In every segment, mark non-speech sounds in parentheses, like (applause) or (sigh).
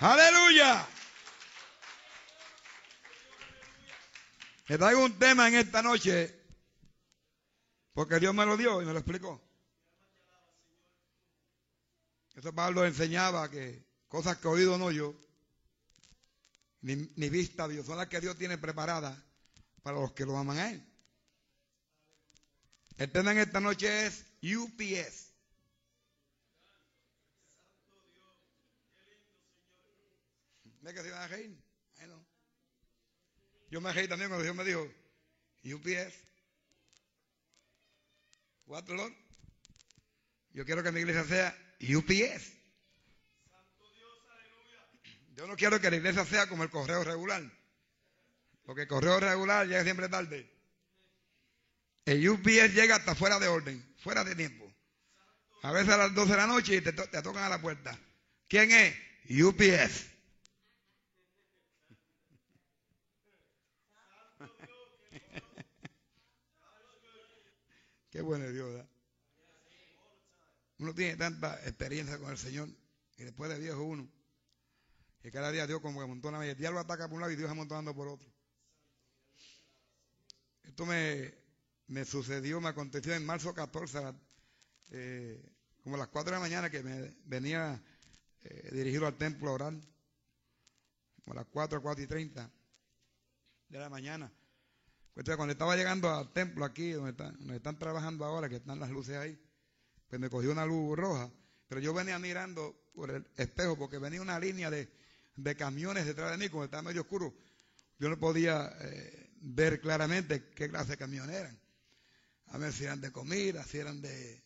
Aleluya. Me traigo un tema en esta noche porque Dios me lo dio y me lo explicó. Eso Pablo enseñaba que cosas que oído no yo, ni, ni vista vio, son las que Dios tiene preparadas para los que lo aman a Él. El tema en esta noche es UPS. ¿Ve que se iban a reír? Ay, no. Yo me reí también cuando Dios me dijo, UPS. What Lord? Yo quiero que mi iglesia sea UPS. Yo no quiero que la iglesia sea como el correo regular. Porque el correo regular llega siempre tarde. El UPS llega hasta fuera de orden, fuera de tiempo. A veces a las 12 de la noche y te, te tocan a la puerta. ¿Quién es? UPS. Qué bueno es Dios, ¿verdad? Uno tiene tanta experiencia con el Señor y después de viejo uno. Que cada día Dios como que amontona, el diablo ataca por un lado y Dios amontonando por otro. Esto me, me sucedió, me aconteció en marzo 14, a la- eh, como a las 4 de la mañana que me venía eh, dirigido al templo a orar. Como a las 4, 4 y 30 de la mañana. Entonces, cuando estaba llegando al templo aquí, donde están, trabajando ahora, que están las luces ahí, pues me cogió una luz roja. Pero yo venía mirando por el espejo porque venía una línea de, de camiones detrás de mí, como estaba medio oscuro. Yo no podía eh, ver claramente qué clase de camiones eran. A ver si eran de comida, si eran de,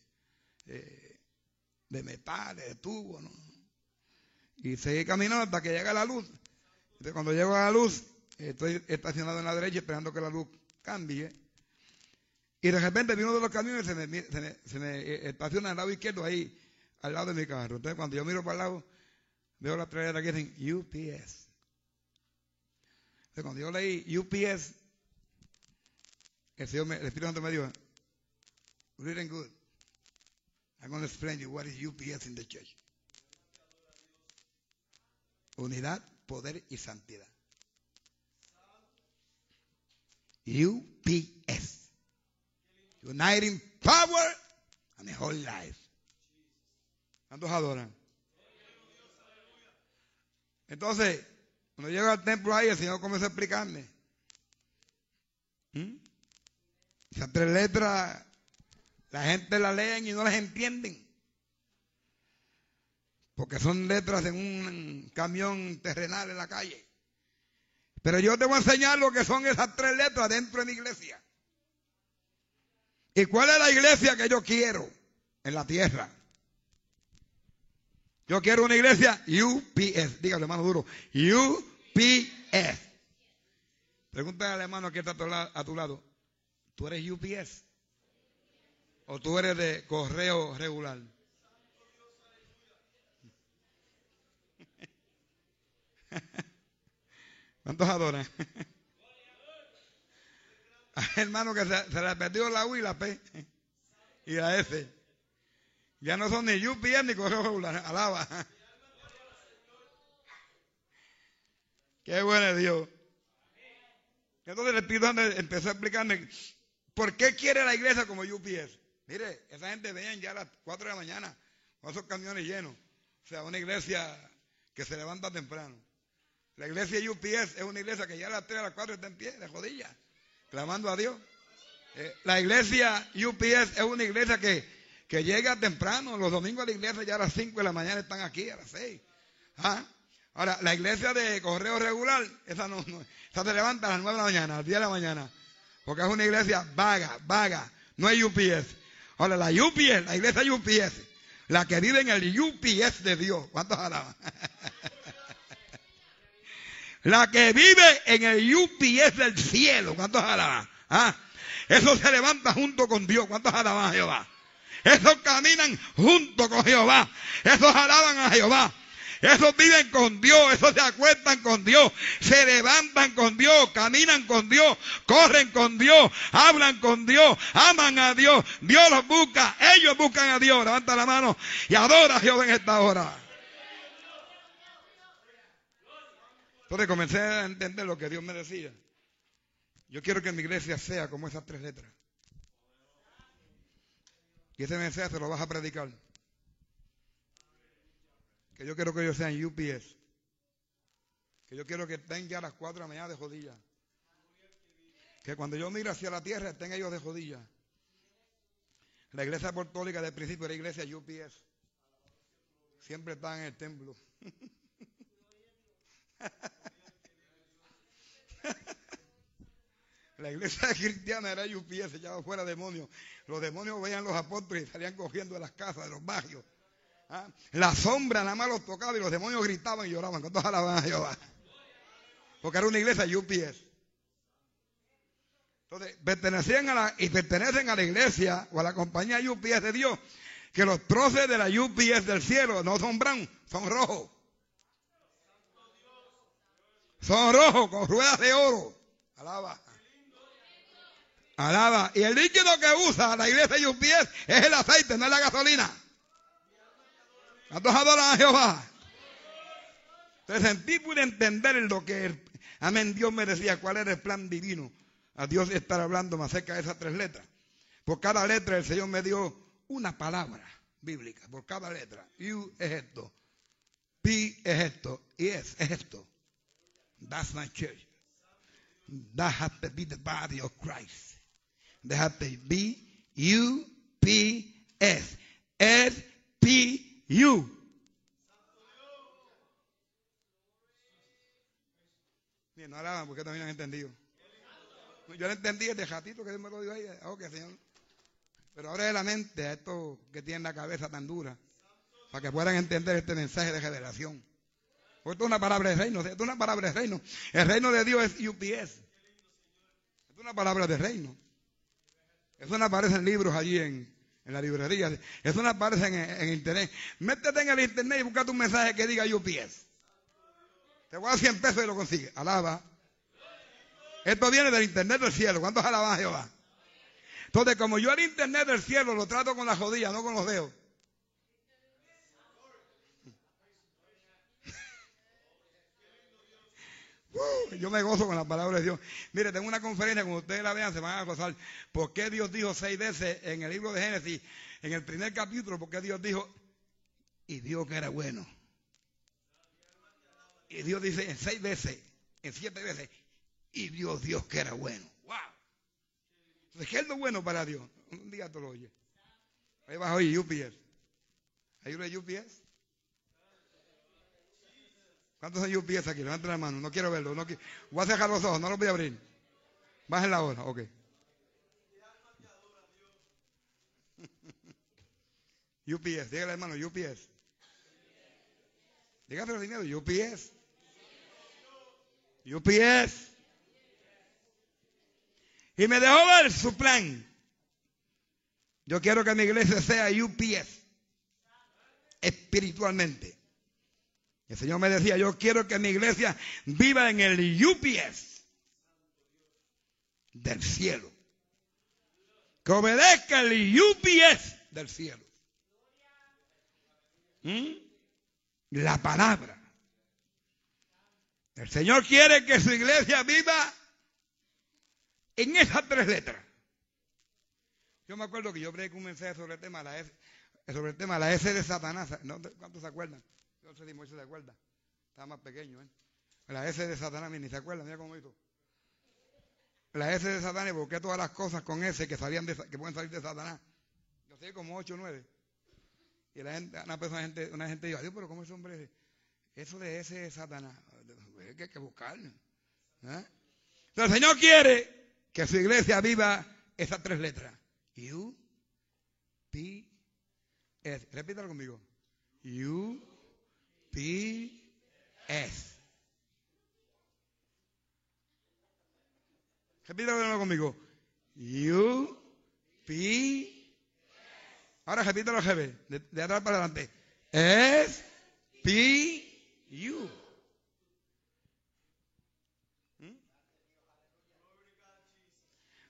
eh, de metales, de tubo, ¿no? Y seguí caminando hasta que llega la luz. Entonces, cuando llego a la luz, estoy estacionado en la derecha esperando que la luz cambie. Y de repente vi uno de los camiones se me, se me, se me, eh, estaciona al lado izquierdo ahí, al lado de mi carro. Entonces cuando yo miro para el lado, veo la trayera que dicen UPS. Entonces cuando yo leí UPS, el, Señor me, el Espíritu Santo me dijo, read and good. I'm going to explain you what is UPS in the church. Unidad, poder y santidad. UPS. Uniting power and a whole life. ¿Cuántos adoran? Entonces, cuando llego al templo ahí, el Señor comenzó a explicarme. ¿Mm? Esas tres letras, la gente las leen y no las entienden. Porque son letras en un camión terrenal en la calle. Pero yo te voy a enseñar lo que son esas tres letras dentro de mi iglesia. ¿Y cuál es la iglesia que yo quiero en la tierra? Yo quiero una iglesia UPS. Dígale, hermano duro. UPS. Pregúntale al hermano que está a tu, la- a tu lado. ¿Tú eres UPS? ¿O tú eres de correo regular? (laughs) ¿Cuántos adoran? (laughs) Hay hermanos que se, se le perdió la U y la P y la S. Ya no son ni UPS ni correo. Alaba. Qué bueno es Dios. Entonces el Espíritu Santo empezó a explicarme por qué quiere la iglesia como UPS. Mire, esa gente venían ya a las 4 de la mañana con esos camiones llenos. O sea, una iglesia que se levanta temprano. La iglesia UPS es una iglesia que ya a las 3 a las 4 está en pie, de rodillas, clamando a Dios. Eh, la iglesia UPS es una iglesia que, que llega temprano. Los domingos a la iglesia ya a las 5 de la mañana están aquí, a las 6. ¿Ah? Ahora, la iglesia de correo regular, esa no, no, esa se levanta a las 9 de la mañana, a las 10 de la mañana. Porque es una iglesia vaga, vaga. No hay UPS. Ahora, la UPS, la iglesia UPS, la que vive en el UPS de Dios. ¿Cuántos alaban? (laughs) La que vive en el UPS del cielo. ¿Cuántos alaban? ¿Ah? Eso se levanta junto con Dios. ¿Cuántos alaban a Jehová? Esos caminan junto con Jehová. Esos alaban a Jehová. Esos viven con Dios, esos se acuestan con Dios, se levantan con Dios, caminan con Dios, corren con Dios, hablan con Dios, aman a Dios, Dios los busca, ellos buscan a Dios, levanta la mano y adora a Jehová en esta hora. Entonces comencé a entender lo que Dios me decía. Yo quiero que mi iglesia sea como esas tres letras. Y ese mensaje se lo vas a predicar. Que yo quiero que ellos sean UPS. Que yo quiero que estén ya a las cuatro de la mañana de jodilla. Que cuando yo mire hacia la tierra estén ellos de jodilla. La iglesia apostólica del principio era iglesia UPS. Siempre están en el templo. (laughs) (laughs) La iglesia (laughs) cristiana era UPS, se fuera demonios. Los demonios veían los apóstoles y salían cogiendo de las casas, de los barrios. ¿Ah? La sombra nada más los tocaba y los demonios gritaban y lloraban. ¿Cuántos alaban a Jehová? Porque era una iglesia UPS. Entonces, pertenecían a la, y pertenecen a la iglesia o a la compañía UPS de Dios, que los troces de la UPS del cielo no son brown, son rojos. Son rojos con ruedas de oro. Alaba. Alaba. Y el líquido que usa la iglesia UPS es el aceite, no es la gasolina. ¿Cuántos adoran a Jehová? Entonces sentí pude entender lo que, amén, Dios me decía cuál era el plan divino. A Dios estar hablando más cerca de esas tres letras. Por cada letra el Señor me dio una palabra bíblica. Por cada letra. U es esto. P es esto. Y es, es esto. That's my church. That has to be the body of Christ. That has to be U, P, S. S, P, U. Bien, no hablaban porque también han entendido. Yo no entendí el de ratito que Dios me lo dio ahí. Ok, Señor. Pero ahora es la mente a estos que tienen la cabeza tan dura para que puedan entender este mensaje de revelación. Porque esto es una palabra de reino. Esto es una palabra de reino. El reino de Dios es UPS. Esto es una palabra de reino. Eso no aparece en libros allí en, la librería. Eso no aparece en, internet. Métete en el internet y busca un mensaje que diga UPS. Te voy a dar 100 pesos y lo consigues. Alaba. Esto viene del internet del cielo. ¿Cuántos alaban a Jehová? Entonces, como yo el internet del cielo lo trato con la jodilla, no con los dedos. Yo me gozo con la palabra de Dios. Mire, tengo una conferencia, cuando ustedes la vean, se van a gozar. ¿Por qué Dios dijo seis veces en el libro de Génesis, en el primer capítulo, por qué Dios dijo, y Dios que era bueno? Y Dios dice en seis veces, en siete veces, y Dios, Dios que era bueno. ¿qué es lo bueno para Dios? Un día te lo oye. Ahí vas hoy UPS. ¿Hay una UPS? ¿Cuántos son UPS aquí? Levanten la mano. No quiero verlo. No Voy a cerrar los ojos. No los voy a abrir. Bajen la hora. Ok. (laughs) UPS. Dígale hermano. UPS. Dígale los dinero. UPS. UPS. Y me dejó ver su plan. Yo quiero que mi iglesia sea UPS. Espiritualmente. El Señor me decía, yo quiero que mi iglesia viva en el UPS del cielo. Que obedezca el UPS del cielo. ¿Mm? La palabra. El Señor quiere que su iglesia viva en esas tres letras. Yo me acuerdo que yo prediqué un mensaje sobre el tema la la S de Satanás. ¿Cuántos se acuerdan? Sé si Moisés se acuerda. Estaba más pequeño, ¿eh? La S de Satanás, ni se acuerda, mira cómo hizo. La S de Satanás, busqué todas las cosas con S que salían de, que pueden salir de Satanás. Yo sé como 8 o 9. Y la gente, una persona, gente, una gente dijo, Dios, pero ¿cómo ese hombre? Eso de S de Satanás. Es que hay que buscarlo. ¿eh? el Señor quiere que su iglesia viva esas tres letras. U, P, S. Repítalo conmigo. U, P, S. Repítalo conmigo. U, P, Ahora repítalo, jefe, de, de atrás para adelante. S, P, U.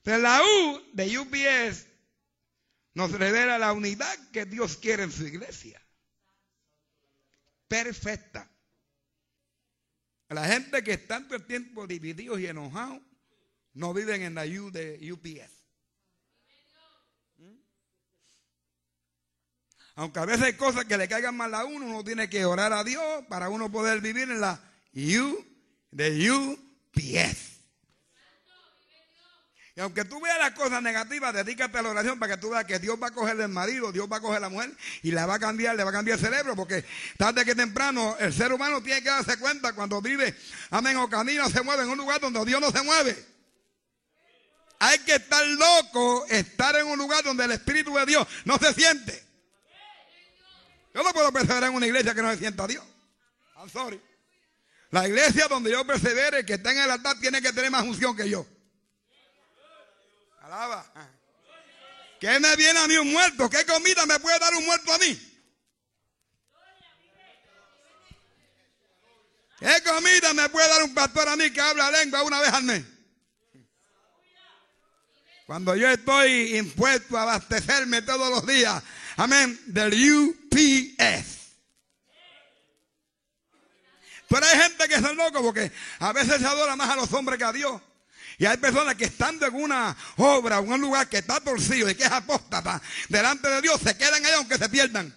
la U de UPS nos revela la unidad que Dios quiere en su iglesia. Perfecta. La gente que está todo el tiempo divididos y enojados no viven en la U de UPS. ¿Mm? Aunque a veces hay cosas que le caigan mal a uno, uno tiene que orar a Dios para uno poder vivir en la U de UPS. Y aunque tú veas las cosas negativas, dedícate a la oración para que tú veas que Dios va a coger el marido, Dios va a coger la mujer y la va a cambiar, le va a cambiar el cerebro, porque tarde que temprano el ser humano tiene que darse cuenta cuando vive, amén, o camina, se mueve en un lugar donde Dios no se mueve. Hay que estar loco, estar en un lugar donde el Espíritu de Dios no se siente. Yo no puedo perseverar en una iglesia que no se sienta a Dios. I'm sorry. La iglesia donde yo persevere, que está en el altar, tiene que tener más unción que yo. Alaba. ¿Qué me viene a mí un muerto? ¿Qué comida me puede dar un muerto a mí? ¿Qué comida me puede dar un pastor a mí que habla lengua una vez al mes? Cuando yo estoy impuesto a abastecerme todos los días, amén, del UPS. Pero hay gente que es loco porque a veces se adora más a los hombres que a Dios. Y hay personas que estando en una obra, en un lugar que está torcido y que es apóstata, delante de Dios se quedan ahí aunque se pierdan.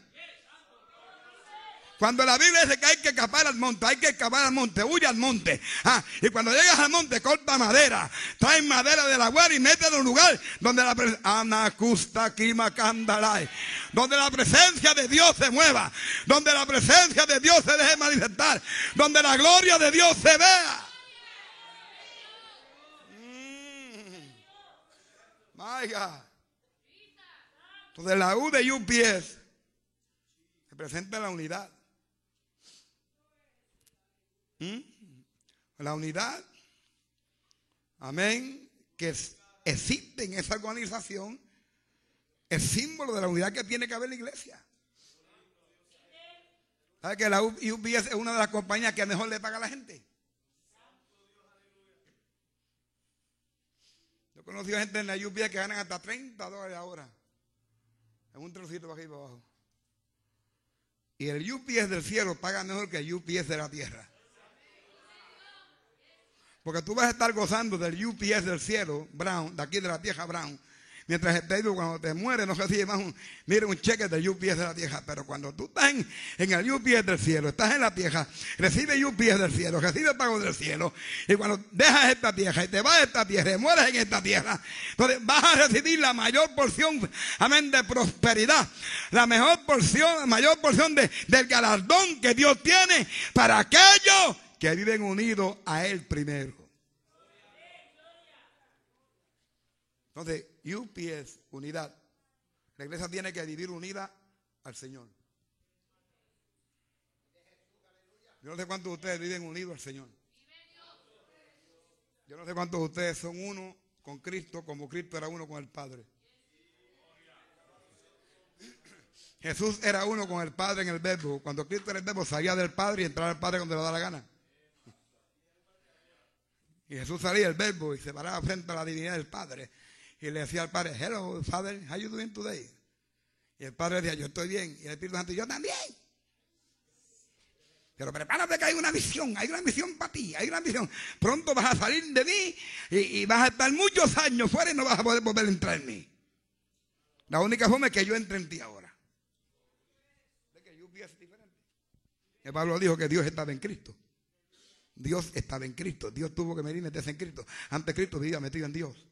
Cuando la Biblia dice que hay que escapar al monte, hay que escapar al monte, huye al monte. Ah, y cuando llegas al monte, corta madera, trae madera de la guarda y métela en un lugar donde la donde la presencia de Dios se mueva, donde la presencia de Dios se deje manifestar, donde la gloria de Dios se vea. Entonces la U de UPS representa la unidad. ¿Mm? La unidad, amén, que existe en esa organización, es símbolo de la unidad que tiene que haber la iglesia. ¿Sabe que la UPS es una de las compañías que mejor le paga a la gente? A gente en la UPS que ganan hasta 30 dólares ahora. En un trocito para aquí para abajo. Y el UPS del cielo paga mejor que el UPS de la tierra. Porque tú vas a estar gozando del UPS del cielo, Brown, de aquí de la tierra Brown, Mientras estés vivo, cuando te mueres, no recibes más un, mire, un cheque del UPS de la tierra. Pero cuando tú estás en, el UPS del cielo, estás en la tierra, recibes UPS del cielo, recibes pago del cielo. Y cuando dejas esta tierra y te vas a esta tierra y mueres en esta tierra, entonces vas a recibir la mayor porción, amén, de prosperidad. La mejor porción, la mayor porción de, del galardón que Dios tiene para aquellos que viven unidos a Él primero. Entonces, UPS, unidad. La iglesia tiene que vivir unida al Señor. Yo no sé cuántos de ustedes viven unidos al Señor. Yo no sé cuántos de ustedes son uno con Cristo como Cristo era uno con el Padre. Jesús era uno con el Padre en el verbo. Cuando Cristo era el verbo salía del Padre y entraba al Padre cuando le da la gana. Y Jesús salía del verbo y se paraba frente a la divinidad del Padre. Y le decía al padre, hello, father, how you doing today? Y el padre decía, yo estoy bien. Y el Espíritu Santo, yo también. Pero prepárate que hay una misión, hay una misión para ti, hay una misión. Pronto vas a salir de mí y, vas a estar muchos años fuera y no vas a poder volver a entrar en mí. La única forma es que yo entre en ti ahora. El Pablo dijo que Dios estaba en Cristo. Dios estaba en Cristo. Dios tuvo que venir y meterse en Cristo. Antes Cristo vivía metido en Dios.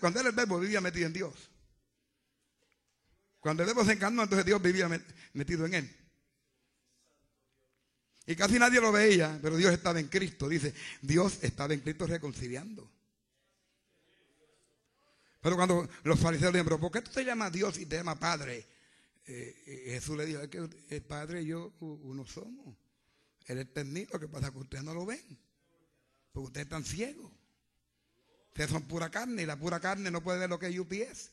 Cuando era el verbo vivía metido en Dios. Cuando el verbo se encarnó, entonces Dios vivía metido en él. Y casi nadie lo veía, pero Dios estaba en Cristo. Dice, Dios estaba en Cristo reconciliando. Pero cuando los fariseos le dijeron, ¿por qué tú te llamas Dios y te llamas Padre? Eh, Jesús le dijo, es que el Padre y yo uno somos. Él es lo que pasa que ustedes no lo ven. Porque ustedes están ciegos. Ustedes son pura carne y la pura carne no puede ver lo que es UPS.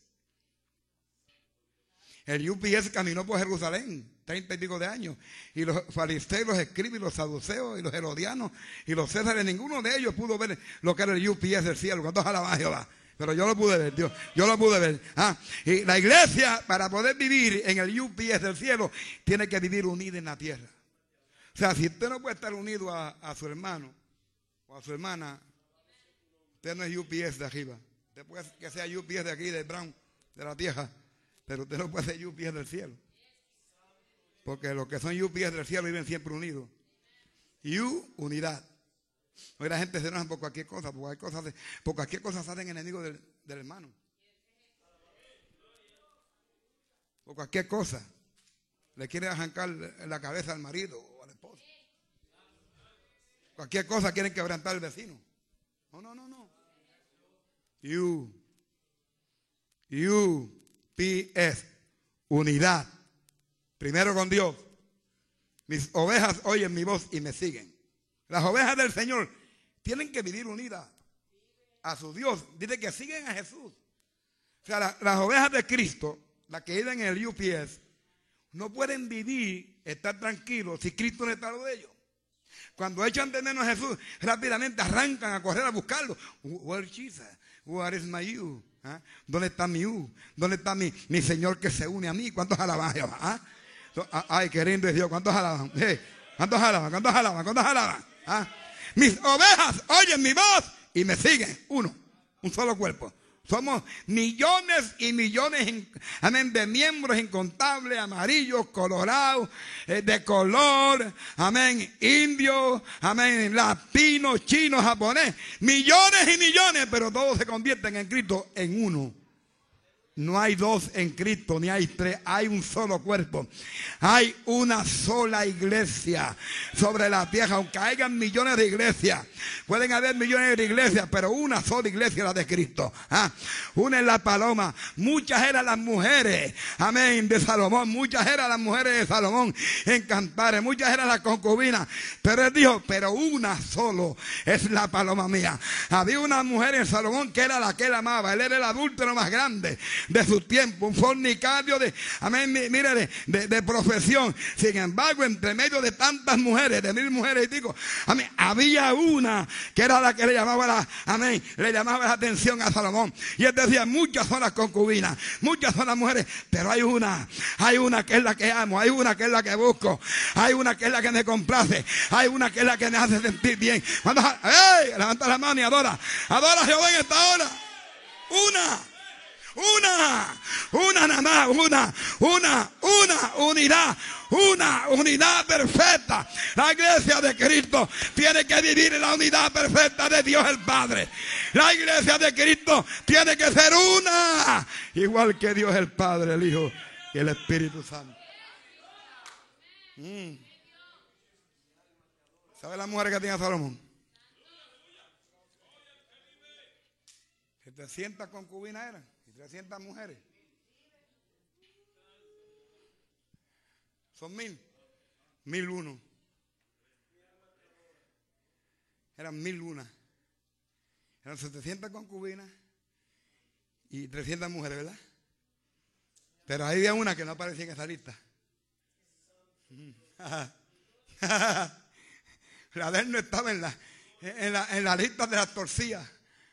El UPS caminó por Jerusalén, treinta y pico de años. Y los fariseos, los escribas, los saduceos y los herodianos y los césares, ninguno de ellos pudo ver lo que era el UPS del cielo. Cuando alaban a Jehová. Pero yo lo pude ver, Dios, yo lo pude ver. Ah, y la iglesia, para poder vivir en el UPS del cielo, tiene que vivir unida en la tierra. O sea, si usted no puede estar unido a su hermano o a su hermana, usted no es UPS de arriba. Usted puede que sea UPS de aquí, de Brown, de la tierra, pero usted no puede ser UPS del cielo. Porque los que son UPS del cielo viven siempre unidos. U, unidad. Hoy la gente se enoja por cualquier cosa, por cualquier cosa, por cualquier cosa salen enemigos del, del hermano. Por cualquier cosa. Le quiere arrancar la cabeza al marido o al esposo. Cualquier cosa quieren quebrantar al vecino. No, no, no, no. U. U. P. Unidad. Primero con Dios. Mis ovejas oyen mi voz y me siguen. Las ovejas del Señor tienen que vivir unidas a su Dios. Dice que siguen a Jesús. O sea, las ovejas de Cristo, las que viven en el UPS, no pueden vivir, estar tranquilos si Cristo no está lo de ellos. Cuando echan de menos a Jesús, rápidamente arrancan a correr a buscarlo. Where Jesus? Where is you? ¿Ah? ¿Dónde está mi U? ¿Dónde está mi, mi Señor que se une a mí? ¿Cuántos alaban ¿Ah? Ay, qué es Dios. ¿Cuántos alaban? ¿Cuántos alaban? ¿Cuántos alaban? ¿Cuántos alaban? ¿Ah? Mis ovejas oyen mi voz y me siguen. Uno, un solo cuerpo. Somos millones y millones amén, de miembros incontables, amarillos, colorados, eh, de color, amén, indios, amén, latinos, chinos, japonés, millones y millones, pero todos se convierten en Cristo en uno. No hay dos en Cristo, ni hay tres, hay un solo cuerpo. Hay una sola iglesia sobre la tierra, aunque hayan millones de iglesias. Pueden haber millones de iglesias, pero una sola iglesia la de Cristo. ¿ah? Una es la paloma. Muchas eran las mujeres, amén, de Salomón. Muchas eran las mujeres de Salomón en cantares. Muchas eran las concubinas. Pero él dijo, pero una solo es la paloma mía. Había una mujer en Salomón que era la que él amaba. Él era el adúltero más grande de su tiempo, un fornicario de, amén, mire, de, profesión. Sin embargo, entre medio de tantas mujeres, de mil mujeres digo, amén, había una que era la que le llamaba la, amén, le llamaba la atención a Salomón. Y él decía, muchas son las concubinas, muchas son las mujeres, pero hay una, hay una que es la que amo, hay una que es la que busco, hay una que es la que me complace, hay una que es la que me hace sentir bien. Cuando. Levanta la mano y adora, adora a Jehová en esta hora. Una. Una, una nada más, una, una, una unidad, una unidad perfecta. La iglesia de Cristo tiene que vivir en la unidad perfecta de Dios el Padre. La iglesia de Cristo tiene que ser una, igual que Dios el Padre, el Hijo y el Espíritu Santo. Mm. ¿Sabe la mujer que tiene Salomón? 700 concubinas eran. 300 mujeres. Son mil. Mil uno. Eran mil una. Eran 700 concubinas y 300 mujeres, ¿verdad? Pero ahí había una que no aparecía en esa lista. (laughs) la de él no estaba en la, en la, en la lista de las torcillas.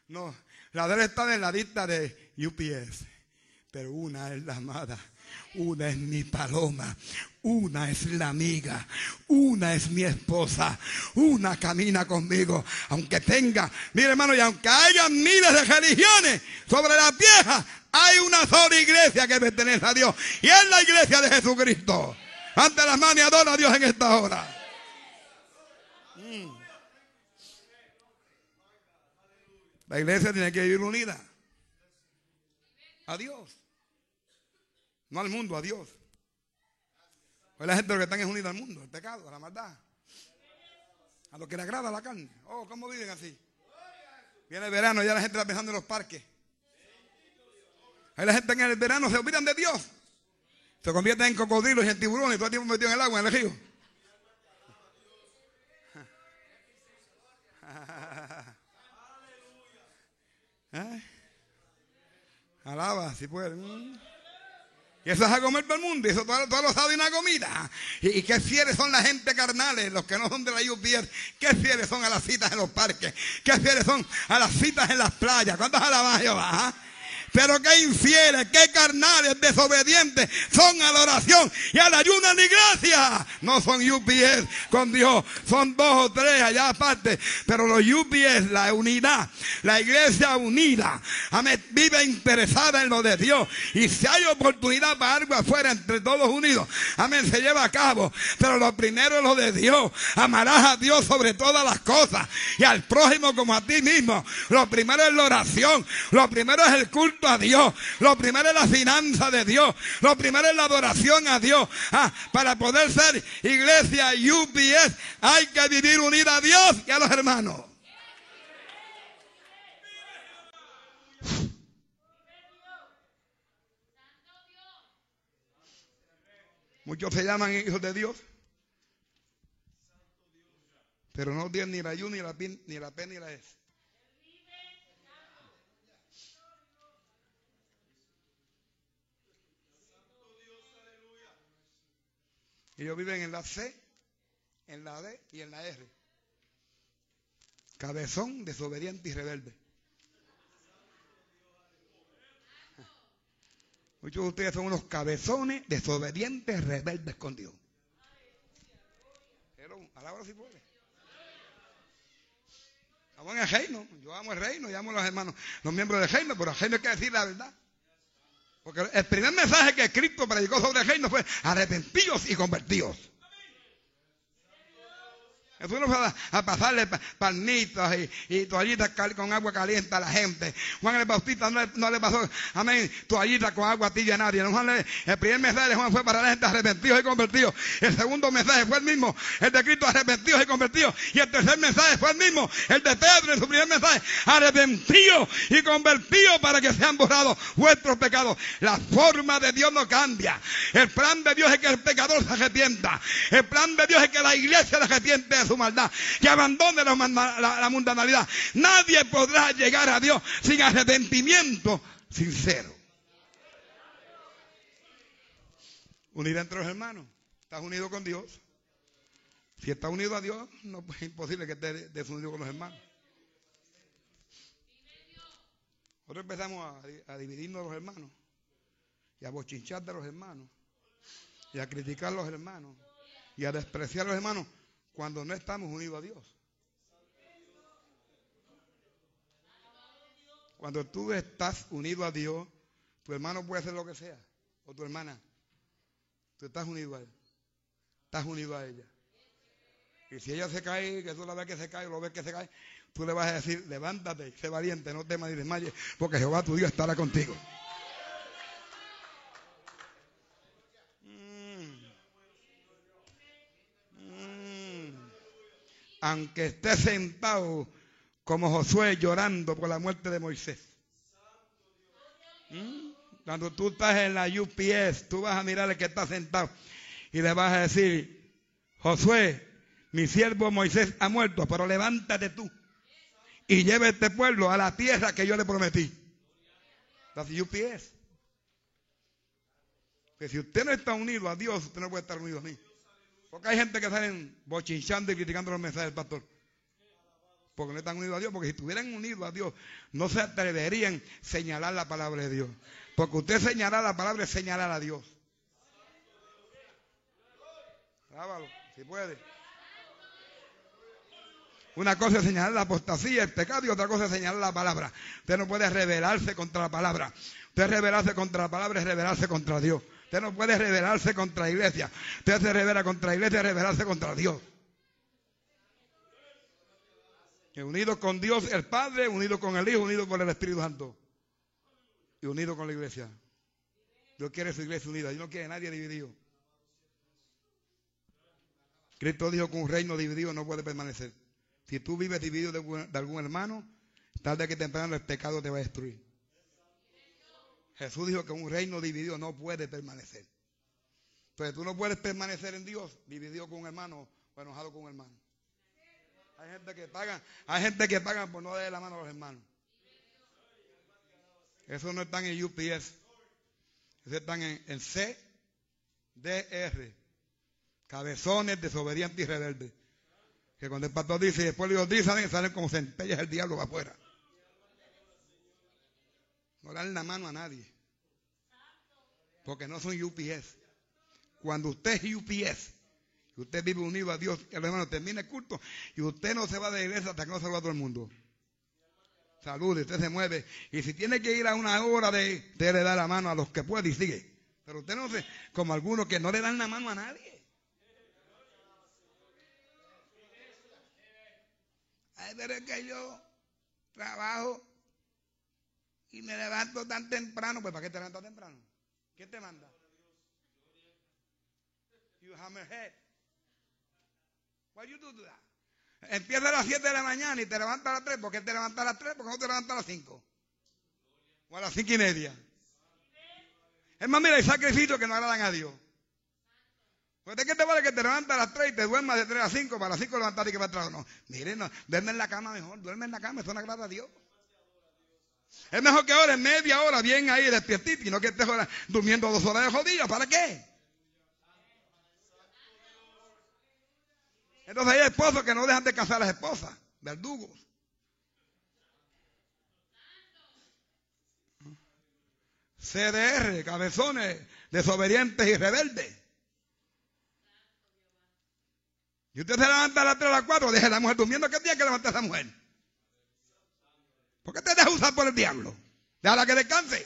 No, la de él estaba en la lista de UPS. Pero una es la amada, una es mi paloma, una es la amiga, una es mi esposa, una camina conmigo, aunque tenga, mire hermano, y aunque haya miles de religiones sobre la vieja, hay una sola iglesia que pertenece a Dios y es la iglesia de Jesucristo. Ante las manos y adora a Dios en esta hora. Mm. La iglesia tiene que vivir unida. A Dios. No al mundo, a Dios. Hoy la gente lo que están es unida al mundo, al pecado, a la maldad. A lo que le agrada la carne. Oh, ¿cómo viven así? Viene el verano, ya la gente está pensando en los parques. Ahí la gente en el verano se olvidan de Dios. Se convierten en cocodrilos y en tiburones y todo el tiempo metido en el agua, en el río. (laughs) ¿Eh? Alaba, si puede. Mm. Y eso es a comer todo el mundo. Y eso todo, todo lo sabe una comida. Y, qué fieles son la gente carnales, los que no son de la UPS. Qué fieles son a las citas en los parques. Qué fieles son a las citas en las playas. ¿Cuántos alaban Jehová? Pero qué infieles, qué carnales, desobedientes son a la oración y al ayuno la iglesia. No son UPS con Dios, son dos o tres allá aparte. Pero los UPS, la unidad, la iglesia unida, amén, vive interesada en lo de Dios. Y si hay oportunidad para algo afuera entre todos unidos, amén, se lleva a cabo. Pero lo primero es lo de Dios. Amarás a Dios sobre todas las cosas y al prójimo como a ti mismo. Lo primero es la oración, lo primero es el culto a Dios. Lo primero es la finanza de Dios. Lo primero es la adoración a Dios. Ah, para poder ser iglesia UPS hay que vivir unida a Dios y a los hermanos. Muchos se llaman hijos de Dios. Pero no tienen ni la ayuno, ni la, ni la P, ni la S. Ellos viven en la C, en la D y en la R. Cabezón, desobediente y rebelde. Muchos de ustedes son unos cabezones, desobedientes, rebeldes con Dios. Pero, alabra si puede. En el reino. Yo amo el reino y amo a los hermanos, los miembros del reino, pero el reino hay que decir la verdad. Porque el primer mensaje que Cristo predicó sobre el reino fue arrepentidos y convertidos. Eso no fue a, pasarle palmitos y, toallitas con agua caliente a la gente. Juan el Bautista no le, pasó, amén, toallitas con agua tibia a nadie. el primer mensaje de Juan fue para la gente arrepentidos y convertidos. El segundo mensaje fue el mismo, el de Cristo arrepentidos y convertidos. Y el tercer mensaje fue el mismo, el de Pedro en su primer mensaje, arrepentidos y convertidos para que sean borrados vuestros pecados. La forma de Dios no cambia. El plan de Dios es que el pecador se arrepienta. El plan de Dios es que la iglesia se arrepiente su maldad, que abandone la, mundanalidad. Nadie podrá llegar a Dios sin arrepentimiento sincero. Unir entre los hermanos. Estás unido con Dios. Si estás unido a Dios, no es imposible que estés desunido con los hermanos. Nosotros empezamos a, a dividirnos los hermanos y a bochinchar de los hermanos y a criticar a los hermanos y a despreciar a los hermanos cuando no estamos unidos a Dios. Cuando tú estás unido a Dios, tu hermano puede hacer lo que sea, o tu hermana. Tú estás unido a él. Estás unido a ella. Y si ella se cae, que tú la ves que se cae, o lo ves que se cae, tú le vas a decir, levántate, sé valiente, no temas ni desmayes, porque Jehová tu Dios estará contigo. Aunque esté sentado como Josué llorando por la muerte de Moisés. ¿Mm? Cuando tú estás en la UPS, tú vas a mirar al que está sentado y le vas a decir, Josué, mi siervo Moisés ha muerto, pero levántate tú y lleve este pueblo a la tierra que yo le prometí. Las UPS. Que si usted no está unido a Dios, usted no puede estar unido a mí. Porque hay gente que salen bochinchando y criticando los mensajes del pastor. Porque no están unidos a Dios. Porque si estuvieran unidos a Dios, no se atreverían a señalar la palabra de Dios. Porque usted señalar la palabra es señalar a Dios. Lábalo, si puede. Una cosa es señalar la apostasía, el pecado, y otra cosa es señalar la palabra. Usted no puede rebelarse contra la palabra. Usted rebelarse contra la palabra es rebelarse contra Dios. Usted no puede rebelarse contra la iglesia. Usted se revela contra la iglesia rebelarse contra Dios. unido con Dios el Padre, unido con el Hijo, unido con el Espíritu Santo. Y unido con la iglesia. Dios quiere su iglesia unida. Dios no quiere nadie dividido. Cristo dijo que un reino dividido no puede permanecer. Si tú vives dividido de, de algún hermano, tarde que temprano el pecado te va a destruir. Jesús dijo que un reino dividido no puede permanecer. Entonces tú no puedes permanecer en Dios dividido con un hermano o enojado con un hermano. Hay gente que paga, hay gente que paga por no darle la mano a los hermanos. Eso no está en UPS. Esos están en, en C, D, R. Cabezones, desobedientes y rebeldes. Que cuando el pastor dice y después Dios dice, salen, como centellas el diablo va afuera. No dan la mano a nadie. Porque no son UPS. Cuando usted es UPS, y usted vive unido a Dios, el hermano termina el culto y usted no se va de iglesia hasta que no salga a todo el mundo. Salude, usted se mueve. Y si tiene que ir a una hora de, usted le da la mano a los que puede y sigue. Pero usted no se, como algunos que no le dan la mano a nadie. Ay, pero que yo trabajo y me levanto tan temprano. Pues, ¿para qué te levantas temprano? ¿Quién te manda? You hammerhead. Why you do that? Empieza a las 7 de la mañana y te levantas a las 3. ¿Por qué te levantas a las 3? ¿Por qué no te levantas a las 5? O a las 5 y media. Es más, mira, hay sacrificios que no agradan a Dios. ¿Pues de qué te vale que te levantas a las 3 y te duermas de 3 a 5 para las 5 levantar y que va atrás? No, miren, no, duerme en la cama mejor, duerme en la cama, eso no agrada a Dios. Es mejor que en media hora bien ahí despiertito y no que estés durmiendo dos horas de jodido. ¿Para qué? Entonces hay esposos que no dejan de casar a las esposas, verdugos. CDR, cabezones, desobedientes y rebeldes. Y usted se levanta a las 3 a las 4, deje a la mujer durmiendo, ¿qué día que levanta a esa mujer? ¿Por qué te deja usar por el diablo? Déjala que descanse.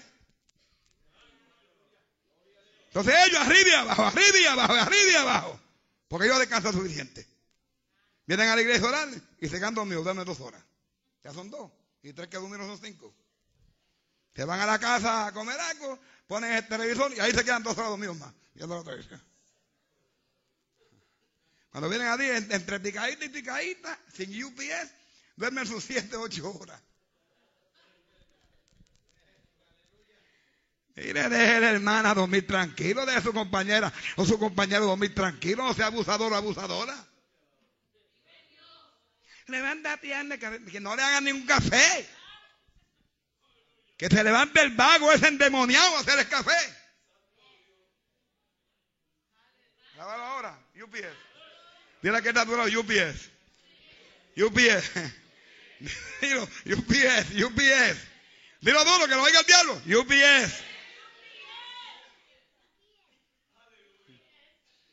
Entonces ellos arriba y abajo, arriba y abajo, arriba y abajo. Porque ellos descansan suficiente. Vienen a la iglesia a orar y se quedan dormidos, dame dos horas. Ya son dos. Y tres que durmieron son cinco. Se van a la casa a comer algo, ponen el televisor y ahí se quedan dos horas dormidos más. Viendo la televisión. Cuando vienen a día, entre picadita y picadita, sin UPS, duermen sus siete, ocho horas. Mire, deje la hermana dormir tranquilo, deje a su compañera o su compañero dormir tranquilo, no sea abusador o abusadora. Levanta pierna, que no le hagan ningún café. Que se levante el vago ese endemoniado a hacer el café. Lávalo ahora, UPS. Dile que está lado, UPS. UPS. (laughs) Dilo, UPS, UPS. Dilo duro, que lo oiga el diablo. UPS.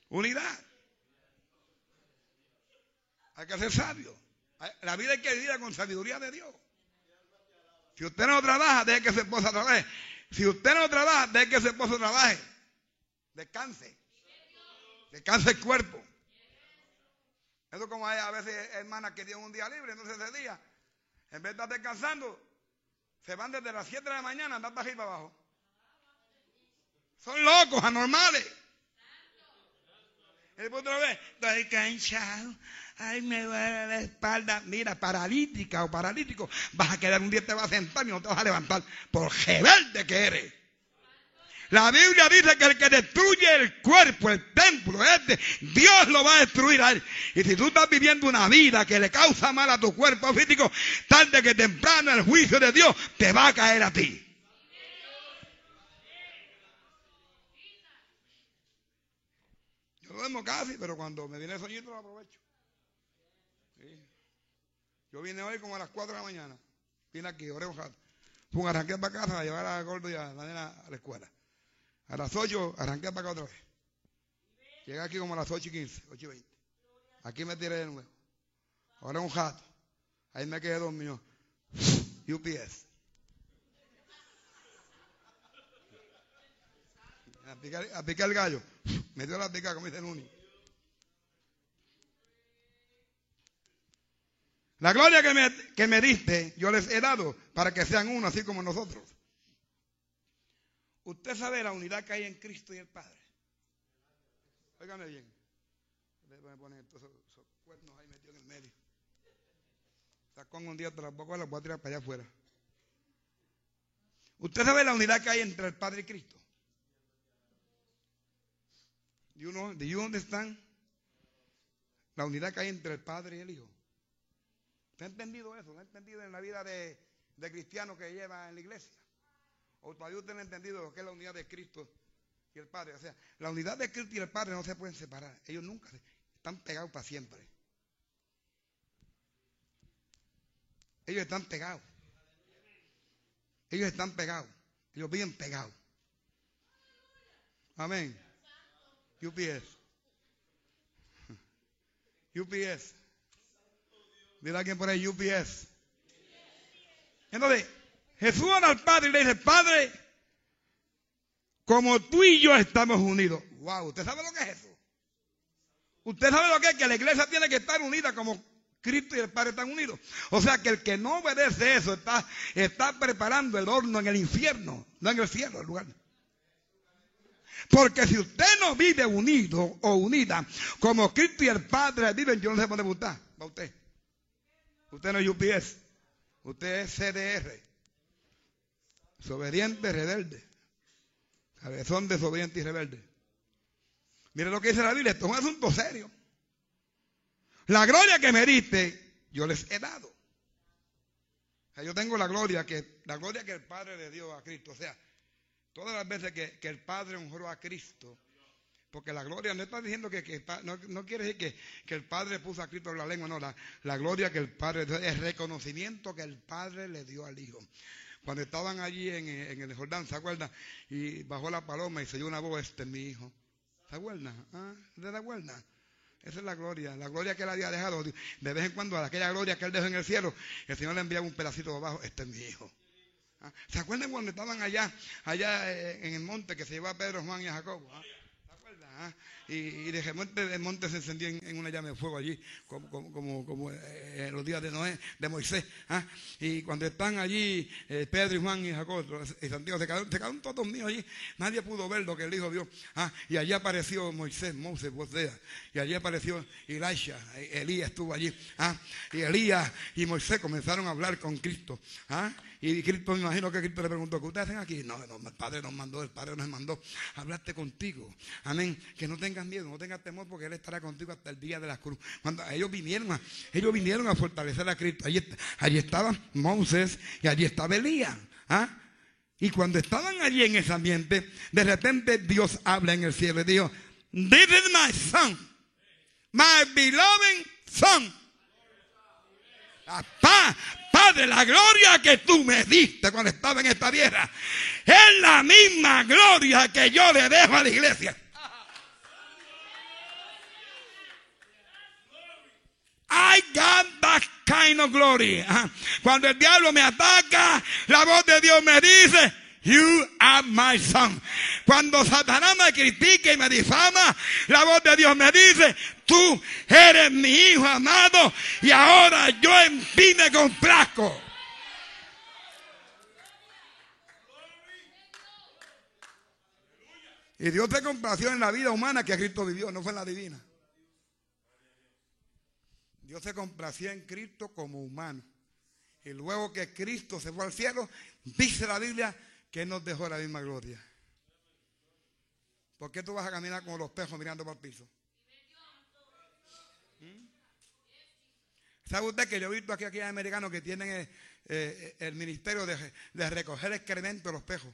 Unidad. Hay que ser sabio. La vida hay que vivirla con sabiduría de Dios. Si usted no trabaja, deje que su esposa trabaje. Si usted no trabaja, deje que su esposo trabaje. Descanse. Descanse el cuerpo. Eso como hay a veces hermanas que tienen un día libre, entonces ese día, en vez de estar descansando, se van desde las 7 de la mañana a andar para arriba abajo. Son locos, anormales. Después otra vez, estoy cansado, ay, me duele la espalda. Mira, paralítica o paralítico, vas a quedar un día, te vas a sentar y no te vas a levantar por rebelde que eres. La Biblia dice que el que destruye el cuerpo, el templo, este, Dios lo va a destruir a él. Y si tú estás viviendo una vida que le causa mal a tu cuerpo físico, tarde que temprano el juicio de Dios te va a caer a ti. Duermo casi, pero cuando me viene el soñito lo aprovecho. Yo vine hoy como a las 4 de la mañana. Vine aquí, oré un rato. Pum, arranqué para casa a llevar a Gordo y a la escuela. A las 8 arranqué para acá otra vez. Llegué aquí como a las 8 y 15, 8 y 20. Aquí me tiré de nuevo. Ahora un jato. Ahí me quedé dormido. UPS. A picar, el gallo. Me dio la pica como dice Nuni. La gloria que me, que me diste, yo les he dado para que sean uno, así como nosotros. Usted sabe la unidad que hay en Cristo y el Padre. Óigame bien. Me ponen esos, esos cuernos ahí metidos en el medio. Sacón un día te las voy a tirar para allá afuera. Usted sabe la unidad que hay entre el Padre y Cristo. Do you, know, do? La unidad que hay entre el Padre y el Hijo. ¿Usted ha entendido eso? ¿Lo ha entendido en la vida de, de cristiano que lleva en la iglesia? O todavía usted no ha entendido lo que es la unidad de Cristo y el Padre. O sea, la unidad de Cristo y el Padre no se pueden separar. Ellos nunca están pegados para siempre. Ellos están pegados. Ellos están pegados. Ellos viven pegados. Amén. UPS. (laughs) UPS. Mira alguien por ahí, UPS. Entonces, Jesús ora al Padre y le dice, Padre, como tú y yo estamos unidos. Wow, ¿usted sabe lo que es eso? Usted sabe lo que es que la iglesia tiene que estar unida como Cristo y el Padre están unidos. O sea que el que no obedece eso está, está preparando el horno en el infierno, no en el cielo, el lugar. Porque si usted no vive unido o unida como Cristo y el Padre viven, yo no sé dónde va Va usted. Usted no es UPS. Usted es CDR. Desobediente, rebelde. Cabezón desobediente y rebelde. Mire lo que dice la Biblia. Esto es un asunto serio. La gloria que me diste, yo les he dado. Yo tengo la gloria que, la gloria que el Padre le dio a Cristo. O sea, todas las veces que, el Padre honró a Cristo, porque la gloria no está diciendo que, no, quiere decir que, el Padre puso a Cristo en la lengua, no, la, gloria que el Padre el reconocimiento que el Padre le dio al Hijo. Cuando estaban allí en, el Jordán, ¿se acuerdan? Y bajó la paloma y se dio una voz, este es mi hijo. ¿Se acuerdan? ¿Ah? ¿De la acuerdan? Esa es la gloria, la gloria que él había dejado. De vez en cuando, a aquella gloria que él dejó en el cielo, el Señor le enviaba un pedacito de abajo. Este es mi hijo. ¿Ah? ¿Se acuerdan cuando estaban allá, allá eh, en el monte que se llevó a Pedro, Juan y Jacobo? ¿Ah? ¿Se acuerdan? ¿Ah? Y, de repente el monte se encendió en, una llama de fuego allí, como, como, como, eh, en los días de Noé, de Moisés. ¿ah? Y cuando están allí eh, Pedro y Juan y Jacob y Santiago, se quedaron, todos míos allí. Nadie pudo ver lo que el Hijo vio. ¿ah? Y allí apareció Moisés, Moses, Y allí apareció Elisha, Elías estuvo allí. ¿ah? Y Elías y Moisés comenzaron a hablar con Cristo. ¿ah? Y Cristo, me imagino que Cristo le preguntó, ¿qué ustedes hacen aquí? No, no, el Padre nos mandó, el Padre nos mandó a hablarte contigo. Amén. Que no tengas miedo, no tengas temor, porque Él estará contigo hasta el día de la cruz. Cuando ellos vinieron a, ellos vinieron a fortalecer a Cristo. Allí, allí estaba Moisés y allí estaba Elías. ¿ah? Y cuando estaban allí en ese ambiente, de repente Dios habla en el cielo y dijo, This is my son, my beloved son. Papá, Padre, la gloria que tú me diste cuando estaba en esta tierra es la misma gloria que yo le dejo a la iglesia. I got that kind of glory. Cuando el diablo me ataca, la voz de Dios me dice, You are my son. Cuando Satanás me critica y me difama, la voz de Dios me dice, tú eres mi hijo amado y ahora yo en ti me complazco. Y Dios te complació en la vida humana que Cristo vivió, no fue en la divina. Dios se complació en Cristo como humano. Y luego que Cristo se fue al cielo, dice la Biblia que nos dejó la misma gloria. ¿Por qué tú vas a caminar como los pejos mirando por el piso? ¿Mm? ¿Sabe usted que yo he visto aquí, aquí americanos que tienen eh, eh, el, ministerio de, recoger excremento de los pejos?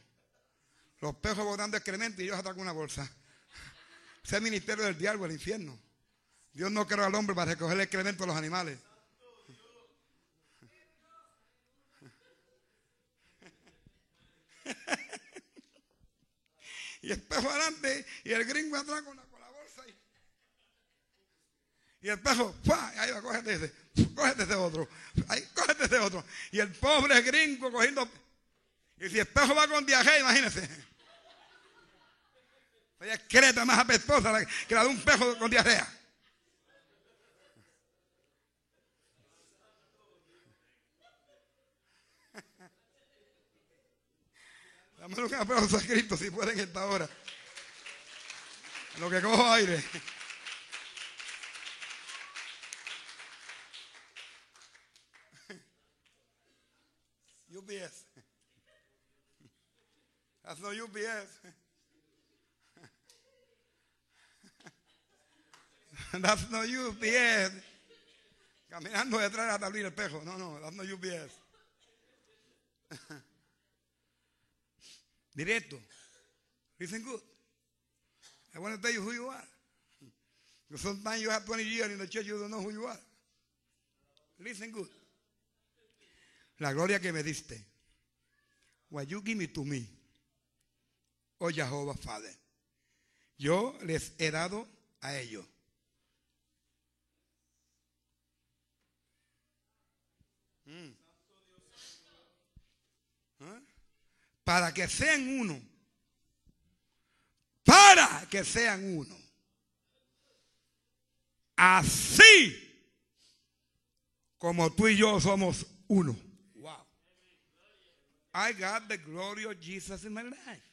Los pejos botando excremento y ellos atacan una bolsa. (laughs) Ese es el ministerio del diablo, el infierno. Dios no creó al hombre para recoger el excremento de los animales. y el pejo adelante y el gringo atrás con la, bolsa. Y, el pejo, ahí va, cógete ese, cógete ese otro, ahí, cógete ese otro. Y el pobre gringo cogiendo. Y si el pejo va con diarrea, imagínese. Vaya creta más apestosa que la de un pejo con diarrea. Dame un aplauso a Cristo si pueden esta hora. lo que cojo aire. UPS. That's no UPS. That's no UPS. Caminando detrás hasta abrir el espejo. No, no, that's no UPS. Directo. Listen good. I want to tell you who you are. Because sometimes you have 20 years in the church, you don't know who you are. Listen good. La gloria que me diste. What you give me to me. Oh Jehová Father. Yo les he dado a ellos. Mm. ¿Ah? Para que sean uno. Para que sean uno. Así como tú y yo somos uno. Wow. I got the glory of Jesus in my life.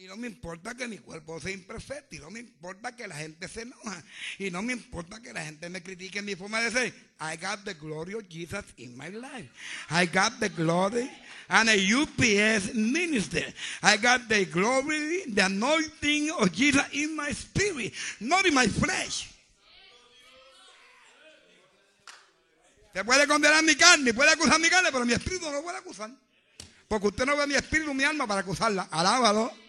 Y no me importa que mi cuerpo sea imperfecto. Y no me importa que la gente se enoja. Y no me importa que la gente me critique mi forma de ser. I got the glory of Jesus in my life. I got the glory and a UPS minister. I got the glory, the anointing of Jesus in my spirit, not in my flesh. Se puede condenar mi carne, puede acusar mi carne, pero mi espíritu no lo puede acusar. Porque usted no ve mi espíritu, mi alma para acusarla. Alábalo.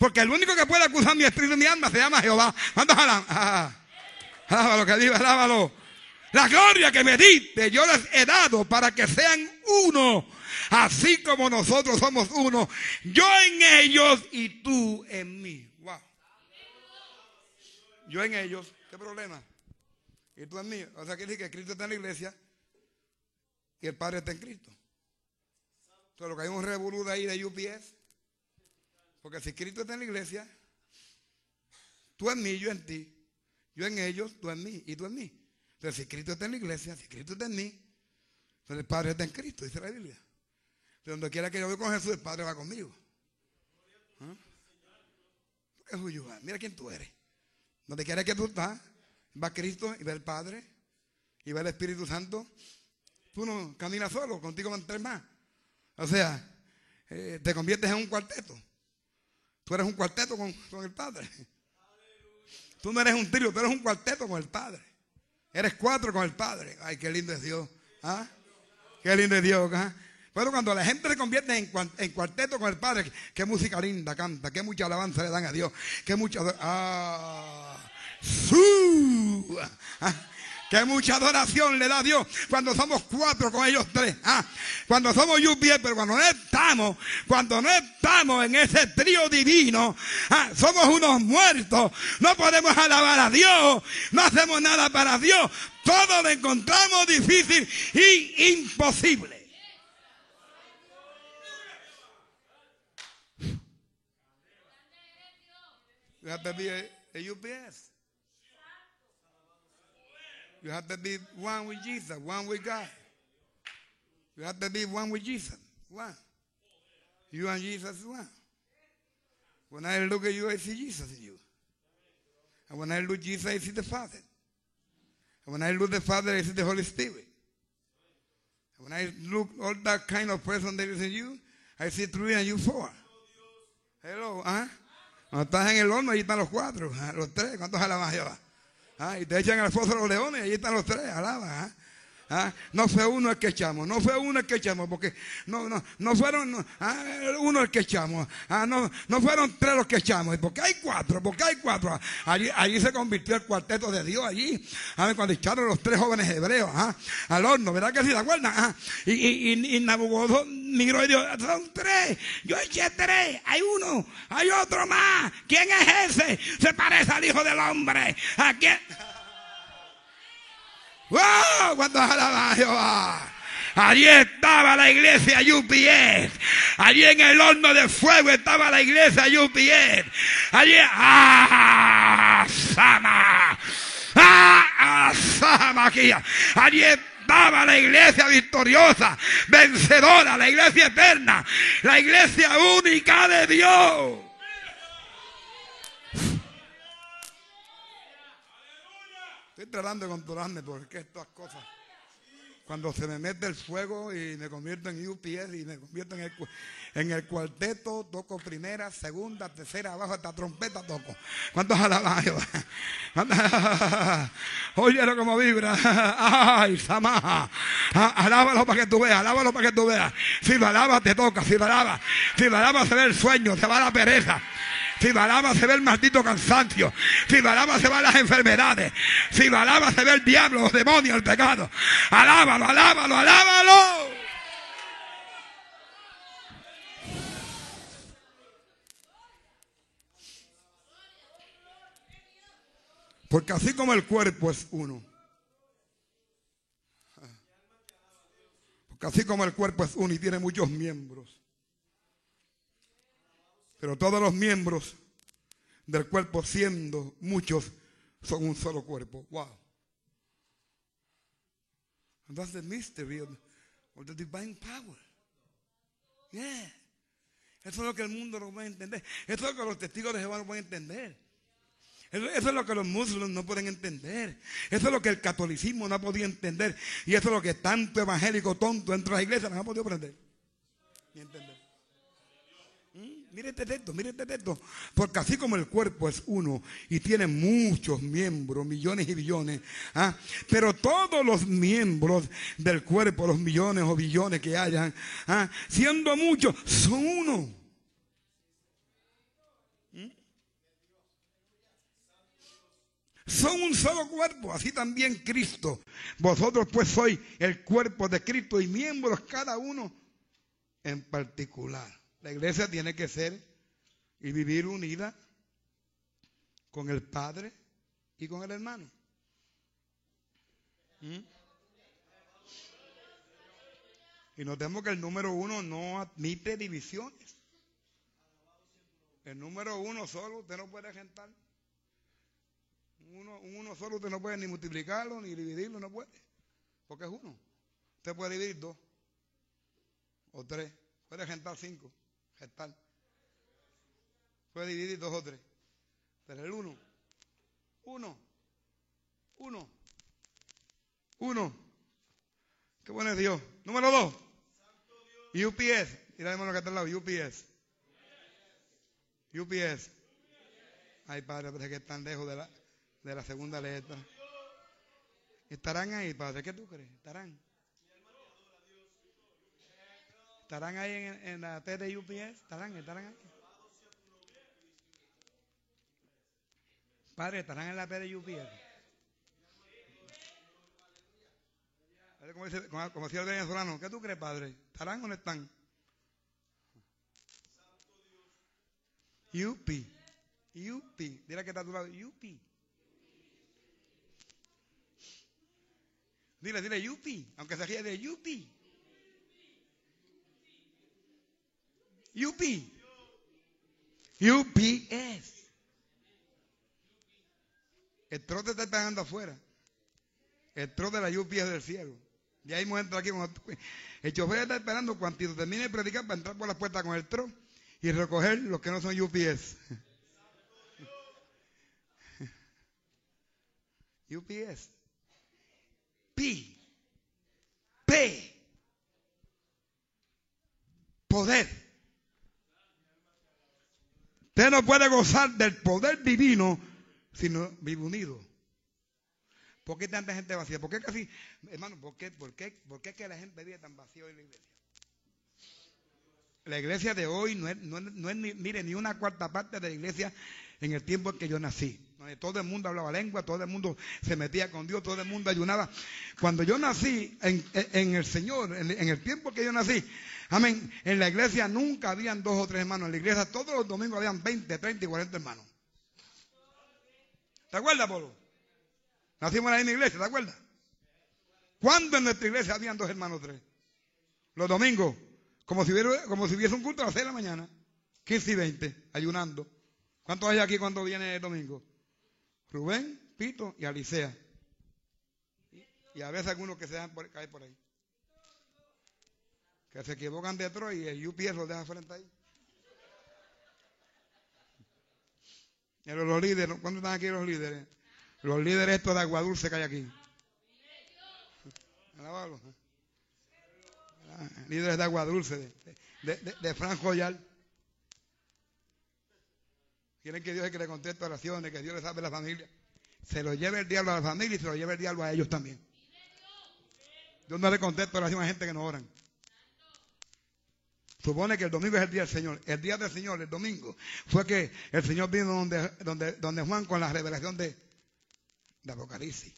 Porque el único que puede acusar mi espíritu y mi alma se llama Jehová. ¿Cuántos alaban? Ah, alábalo, que diga, alábalo. La gloria que me diste, yo les he dado para que sean uno, así como nosotros somos uno. Yo en ellos y tú en mí. Wow. Yo en ellos, ¿qué problema? Y tú en mí. O sea, que dice que Cristo está en la iglesia y el Padre está en Cristo. Entonces, lo que hay un revolú de ahí de UPS. Porque si Cristo está en la iglesia, tú en mí, yo en ti. Yo en ellos, tú en mí y tú en mí. Entonces, si Cristo está en la iglesia, si Cristo está en mí, entonces el Padre está en Cristo, dice la Biblia. De donde quiera que yo voy con Jesús, el Padre va conmigo. ¿Ah? Mira quién tú eres. Donde quiera que tú estás, va Cristo y va el Padre y va el Espíritu Santo. Tú no caminas solo, contigo van tres más. O sea, eh, te conviertes en un cuarteto. Tú eres un cuarteto con, el Padre. Tú no eres un trío, tú eres un cuarteto con el Padre. Eres cuatro con el Padre. Ay, qué lindo es Dios. ¿Ah? Qué lindo es Dios. ¿ah? Pero cuando la gente se convierte en, en, cuarteto con el Padre, qué música linda canta, qué mucha alabanza le dan a Dios, qué mucha... Ah, su, ah, qué mucha adoración le da Dios cuando somos cuatro con ellos tres. Ah, cuando somos UPS, pero cuando no estamos, cuando no estamos en ese trío divino, ah, somos unos muertos. No podemos alabar a Dios, no hacemos nada para Dios. Todo lo encontramos difícil y imposible. You have to be one with Jesus, one with God. You have to be one with Jesus. One. You and Jesus one. When I look at you, I see Jesus in you. And when I look at Jesus, I see the Father. And when I look the Father, I see the Holy Spirit. And when I look all that kind of person that is in you, I see three and you four. Hello, ¿ah? Cuando estás en el horno, ahí están los cuatro, ¿ah? los tres. ¿Cuántos alaban Jehová? ¿Ah? Y te echan al foso los leones, ahí están los tres, alaba. ¿ah? ¿Ah? No fue uno el que echamos, no fue uno el que echamos, porque no, no, no fueron ¿ah? uno el que echamos, ¿ah? no, no fueron tres los que echamos, porque hay cuatro, porque hay cuatro. Allí, allí se convirtió el cuarteto de Dios, allí, cuando echaron los tres jóvenes hebreos al horno, ¿verdad que sí? ¿Te acuerdas? Y, y, y, Nabucodonosor miró y dijo, son tres, yo eché tres, hay uno, hay otro más, ¿quién es ese? Se parece al Hijo del Hombre, ¿a quién? ¡Wow! Cuando alaba Jehová. Allí estaba la iglesia UPS. Allí en el horno de fuego estaba la iglesia UPS. Allí, ¡ah! ¡Sama! ¡ah! ¡Sama! Aquí. Allí estaba la iglesia victoriosa, vencedora, la iglesia eterna, la iglesia única de Dios. Estoy tratando de controlarme porque estas cosas. Cuando se me mete el fuego y me convierto en UPS y me convierto en el, en el cuarteto, toco primera, segunda, tercera, abajo, hasta trompeta toco. ¿Cuántos alaban? (laughs) Óyelo como vibra. (laughs) Ay, Samaja. Ah, alábalo para que tú veas, alábalo para que tú veas. Si lo alabas, te toca. Si lo alabas, si lo alabas, se ve el sueño, se va la pereza. Si lo alaba se ve el maldito cansancio. Si lo alaba se van las enfermedades. Si lo alaba se ve el diablo, los demonios, el pecado. Alábalo, alábalo, alábalo. Porque así como el cuerpo es uno. Porque así como el cuerpo es uno y tiene muchos miembros. Pero todos los miembros del cuerpo, siendo muchos, son un solo cuerpo. Wow. And that's the mystery of, the divine power. Yeah. Eso es lo que el mundo no puede entender. Eso es lo que los testigos de Jehová no pueden entender. Eso, eso, es lo que los musulmanes no pueden entender. Eso es lo que el catolicismo no ha podido entender. Y eso es lo que tanto evangélico tonto dentro de la iglesia no ha podido aprender. Ni entender. Mire texto, mire este texto. Porque así como el cuerpo es uno y tiene muchos miembros, millones y billones, ¿ah? pero todos los miembros del cuerpo, los millones o billones que hayan, ¿ah? siendo muchos, son uno. Son un solo cuerpo, así también Cristo. Vosotros pues sois el cuerpo de Cristo y miembros cada uno en particular. La iglesia tiene que ser y vivir unida con el Padre y con el hermano. ¿Mm? Y notemos que el número uno no admite divisiones. El número uno solo usted no puede gentar. Uno, uno solo usted no puede ni multiplicarlo ni dividirlo, no puede. Porque es uno. Usted puede dividir dos o tres. Puede gentar cinco gestal. Puede dividir dos o tres. Pero el uno, uno, uno, uno. Qué bueno es Dios. Número dos. UPS. Mira lo que está al lado. UPS. UPS. Ay, padre, parece que están lejos de la, de la segunda letra. Estarán ahí, padre. ¿Qué tú crees? Estarán. ¿Estarán ahí en, la T de UPS? ¿Estarán, estarán ahí? Padre, ¿estarán en la T de UPS? Como, dice, como decía el venezolano, ¿qué tú crees, padre? ¿Estarán o no están? UP. UP. Dile que está a tu lado. UP. Dile, dile UP. Aunque se ríe de UP. UP. UPS. El trote está esperando afuera. El trote de la UPS del cielo. Y ahí hemos entrado aquí. El chofer está esperando cuando termine de predicar para entrar por la puerta con el tro y recoger los que no son UPS. (laughs) UPS. P. P. Poder. Usted no puede gozar del poder divino si no vive unido. ¿Por qué tanta gente vacía? ¿Por qué casi, hermano, por qué, por qué, por qué es que la gente vive tan vacío en la iglesia? La iglesia de hoy no es, no, ni, mire, ni una cuarta parte de la iglesia en el tiempo en que yo nací. Todo el mundo hablaba lengua, todo el mundo se metía con Dios, todo el mundo ayunaba. Cuando yo nací en, el Señor, en, el tiempo que yo nací, Amén. En la iglesia nunca habían dos o tres hermanos. En la iglesia todos los domingos habían 20, 30 y 40 hermanos. ¿Te acuerdas, Polo? Nacimos en la iglesia, ¿te acuerdas? ¿Cuándo en nuestra iglesia habían dos hermanos, tres? Los domingos, como si, hubiera, como si hubiese un culto a las 6 de la mañana, 15 y 20, ayunando. ¿Cuántos hay aquí cuando viene el domingo? Rubén, Pito y Alicea. Y a veces algunos que se dejan caer por ahí que se equivocan de y el UPS los deja frente ahí. Pero los líderes, ¿cuándo están aquí los líderes? Los líderes estos de agua dulce que hay aquí. líderes de agua dulce, de, de, de. Quieren que Dios es que le conteste oraciones, que Dios le salve a la familia. Se lo lleve el diablo a la familia y se lo lleve el diablo a ellos también. Dios no le contesta oración a gente que no oran. Supone que el domingo es el día del Señor. El día del Señor, el domingo, fue que el Señor vino donde, donde, donde Juan con la revelación de, de Apocalipsis.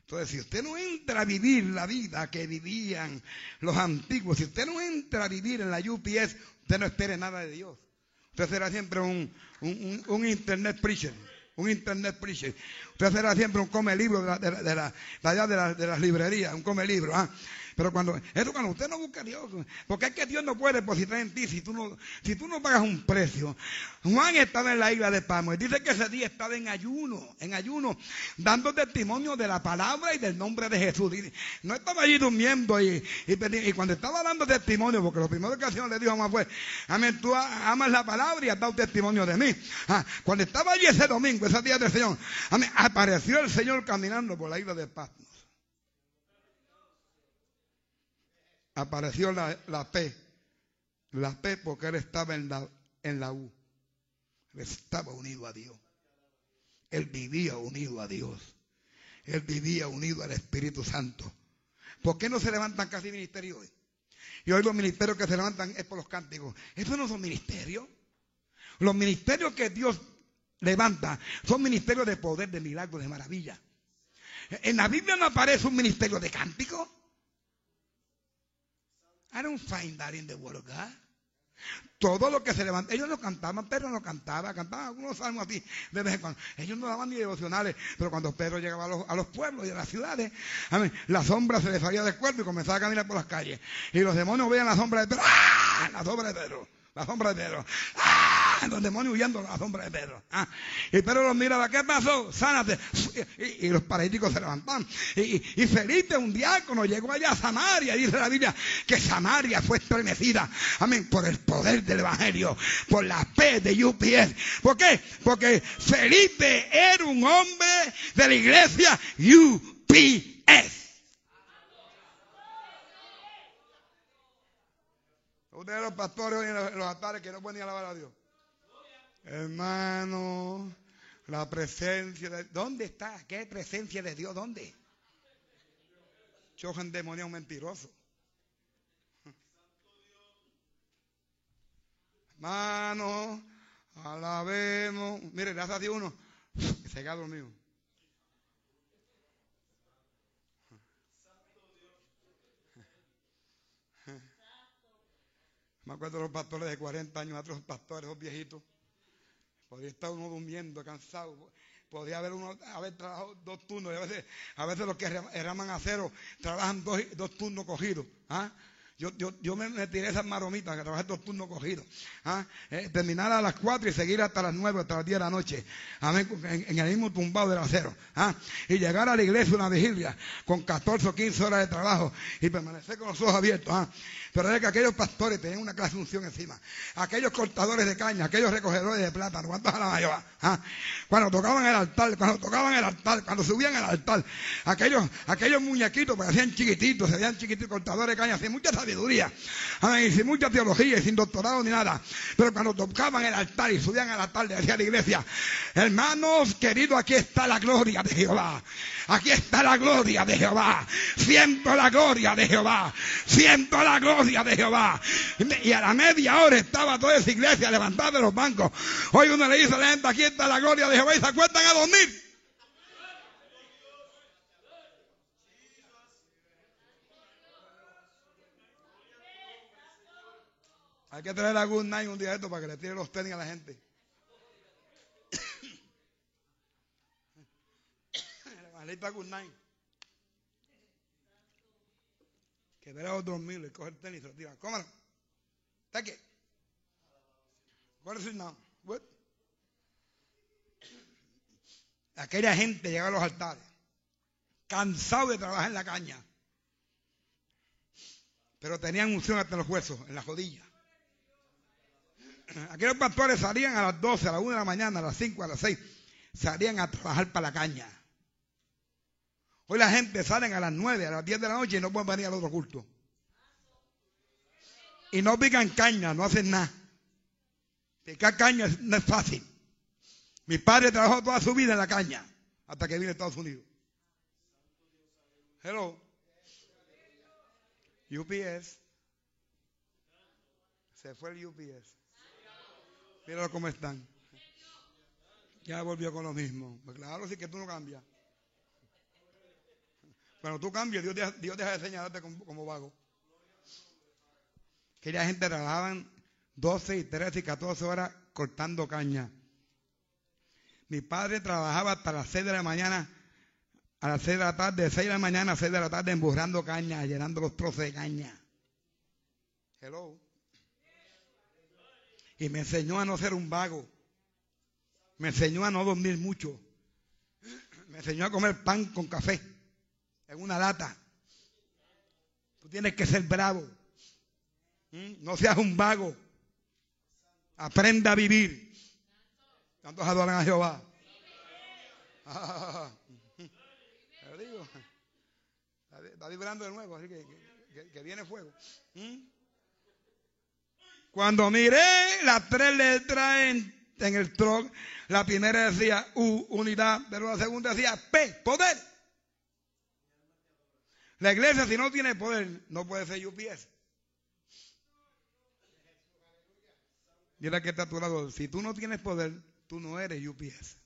Entonces, si usted no entra a vivir la vida que vivían los antiguos, si usted no entra a vivir en la UPS, usted no espere nada de Dios. Usted será siempre un, un, un internet preacher un internet preacher. Usted será siempre un come libro de, la, de, de, la, de, las librerías, un come libro. ¿ah? Pero cuando, eso cuando usted no busca a Dios, porque es que Dios no puede depositar en ti si tú no, si tú no pagas un precio. Juan estaba en la isla de Pamo y dice que ese día estaba en ayuno, en ayuno, dando testimonio de la palabra y del nombre de Jesús. no estaba allí durmiendo y, y, cuando estaba dando testimonio, porque lo primero que el Señor le dijo a Juan fue, amén, tú amas la palabra y has dado testimonio de mí. Ah, cuando estaba allí ese domingo, ese día del Señor, amén, apareció el Señor caminando por la isla de Paz. Apareció la, la, P. La P porque él estaba en la, en la U. Él estaba unido a Dios. Él vivía unido a Dios. Él vivía unido al Espíritu Santo. ¿Por qué no se levantan casi ministerios hoy? Y hoy los ministerios que se levantan es por los cánticos. Esos no son ministerios. Los ministerios que Dios levanta son ministerios de poder, de milagro, de maravilla. En la Biblia no aparece un ministerio de cánticos. I don't find that in the word. Todo lo que se levanta, ellos no cantaban, Pedro no cantaba, cantaban algunos salmos así de cuando. Ellos no daban ni devocionales, pero cuando Pedro llegaba a los, pueblos y a las ciudades, la sombra se le salía del cuerpo y comenzaba a caminar por las calles. Y los demonios veían la sombra de Pedro, ¡ah! La sombra de Pedro, la sombra de Pedro, ¡ah! (laughs) los demonios huyendo a la sombra de Pedro. Ah. Y Pedro los miraba, ¿qué pasó? Sánate. Y, los paralíticos se levantan. Y, Felipe, un diácono, llegó allá a Samaria. Dice la Biblia que Samaria fue estremecida. Amén. Por el poder del Evangelio. Por la fe de UPS. ¿Por qué? Porque Felipe era un hombre de la iglesia UPS. Ustedes los pastores en los altares que no pueden ni alabar a Dios. Hermano, la presencia de ¿Dónde está? ¿Qué presencia de Dios? ¿Dónde? Chojan demonio mentiroso. Hermano, alabemos. Mire, gracias a Dios uno se queda dormido. Me acuerdo de los pastores de 40 años, otros pastores, los viejitos. Podría estar uno durmiendo, cansado. Podría haber uno haber trabajado dos turnos. a veces, a veces los que eraman acero trabajan dos, dos turnos cogidos. ¿ah? Yo, yo, yo me, tiré esas maromitas que trabajé dos turnos cogidos. ¿ah? Eh, terminar a las cuatro y seguir hasta las nueve, hasta las diez de la noche. En, el mismo tumbado del acero. ¿ah? Y llegar a la iglesia una vigilia con 14 o 15 horas de trabajo y permanecer con los ojos abiertos. ¿ah? Pero es que aquellos pastores tenían una clase de unción encima. Aquellos cortadores de caña, aquellos recogedores de plátano, ¿cuántos a la mayor? ¿ah? Cuando tocaban el altar, cuando tocaban el altar, cuando subían al altar, aquellos, aquellos muñequitos parecían chiquititos, se veían chiquititos, cortadores de caña, hacían mucha sabiduría, sin mucha teología y sin doctorado ni nada. Pero cuando tocaban el altar y subían al altar, decía la iglesia, hermanos queridos, aquí está la gloria de Jehová. Aquí está la gloria de Jehová. Siento la gloria de Jehová. Siento la gloria de Jehová. Y a la media hora estaba toda esa iglesia levantada de los bancos. Hoy uno le dice a la gente, aquí está la gloria de Jehová y se acuestan a dormir. Hay que traer a Good Night un día de esto para que le tire los tenis a la gente. (coughs) Evangelista Good Night. Que verá a dormir, le coge el tenis y se lo tira. Cómalo. Take it. What is it now? What? Aquella gente llega a los altares, cansado de trabajar en la caña, pero tenían unción hasta los huesos, en la rodilla. (clears throat) Aquellos pastores salían a las 12, a las 1 de la mañana, a las 5, a las 6. Salían a trabajar para la caña. Hoy la gente salen a las 9, a las 10 de la noche y no pueden venir al otro culto. y no pican caña, no hacen nada. Picar caña no es fácil. Mi padre trabajó toda su vida en la caña hasta que vine a Estados Unidos. Hello. UPS. Se fue el UPS. Mira cómo están. Ya volvió con lo mismo. Pues claro, sí que tú no cambias. Cuando tú cambias, Dios deja, Dios deja de señalarte como, vago. Aquella gente trabajaban 12 y 13 y 14 horas cortando caña. Mi padre trabajaba hasta las 6 de la mañana, a las 6 de la tarde, de 6 de la mañana a 6 de la tarde, emburrando caña, llenando los trozos de caña. Hello. Y me enseñó a no ser un vago. Me enseñó a no dormir mucho. Me enseñó a comer pan con café en una lata. Tú tienes que ser bravo. ¿Mm? No seas un vago. Aprenda a vivir. ¿Cuántos adoran a Jehová? digo, está vibrando de nuevo, así que, viene fuego. ¿Mm? Cuando miré las tres letras en, el truck, la primera decía U, unidad, pero la segunda decía P, poder. La iglesia, si no tiene poder, no puede ser UPS. Mira que está a tu lado. Si tú no tienes poder, tú no eres UPS.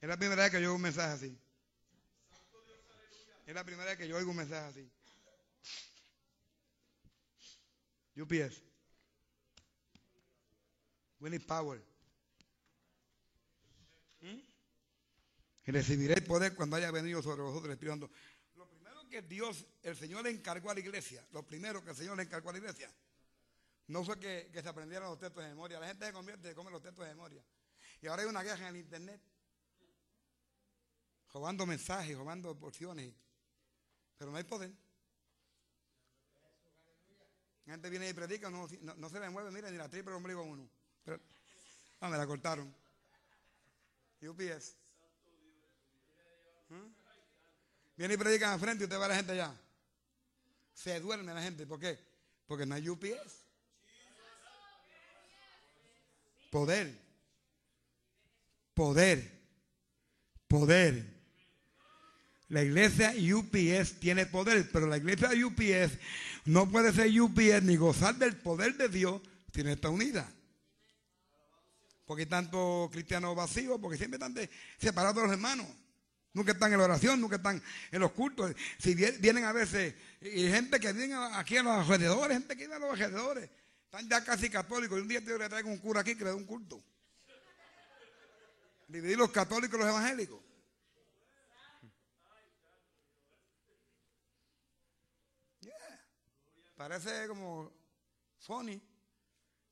Es la primera vez que yo un mensaje así. Es la primera vez que yo oigo un mensaje así. UPS. Winnie Power. Y recibiréis poder cuando haya venido sobre vosotros el. Lo primero que Dios, el Señor le encargó a la iglesia, lo primero que el Señor le encargó a la iglesia, no fue que, se aprendieran los textos de memoria. La gente se convierte y come los textos de memoria. Y ahora hay una guerra en el internet, robando mensajes, robando porciones, pero no hay poder. La gente viene y predica, no, se le mueve, mira, ni la triple ombligo uno. Pero, ah, me la cortaron. UPS. ¿Mm? Viene y predica al frente y usted va a la gente allá. Se duerme la gente. ¿Por qué? Porque no hay UPS. Poder. Poder. Poder. La iglesia UPS tiene poder, pero la iglesia UPS no puede ser UPS ni gozar del poder de Dios si no está unida. Porque hay tantos cristianos vacíos, porque siempre están separados de los hermanos. Nunca están en la oración, nunca están en los cultos. Si vienen a veces, y gente que viene aquí a los alrededores, gente que viene a los alrededores, están ya casi católicos. Y un día yo le traigo un cura aquí que le da un culto. Dividir los católicos y los evangélicos. Parece como funny,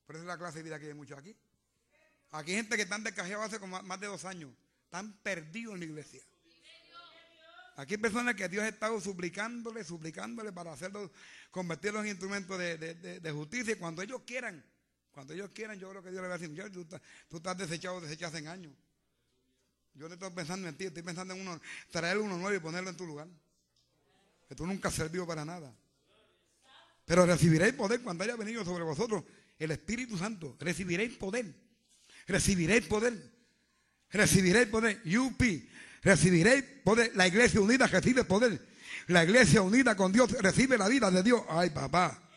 pero esa es la clase de vida que hay muchos aquí. Aquí hay gente que están descajados hace más de dos años. Están perdidos en la iglesia. Aquí hay personas que Dios ha estado suplicándole, suplicándole para hacerlos, convertirlos en instrumentos de, justicia. Y cuando ellos quieran, cuando ellos quieran, yo creo que Dios le va a decir, tú, tú estás desechado, desechado hace años. Yo no estoy pensando en ti, estoy pensando en uno, traer uno nuevo y ponerlo en tu lugar. Que tú nunca has servido para nada. Pero recibiréis poder cuando haya venido sobre vosotros el Espíritu Santo. Recibiréis poder. Recibiréis poder. Recibiréis poder. UP. Recibiréis poder. La iglesia unida recibe poder. La iglesia unida con Dios recibe la vida de Dios. Ay, papá.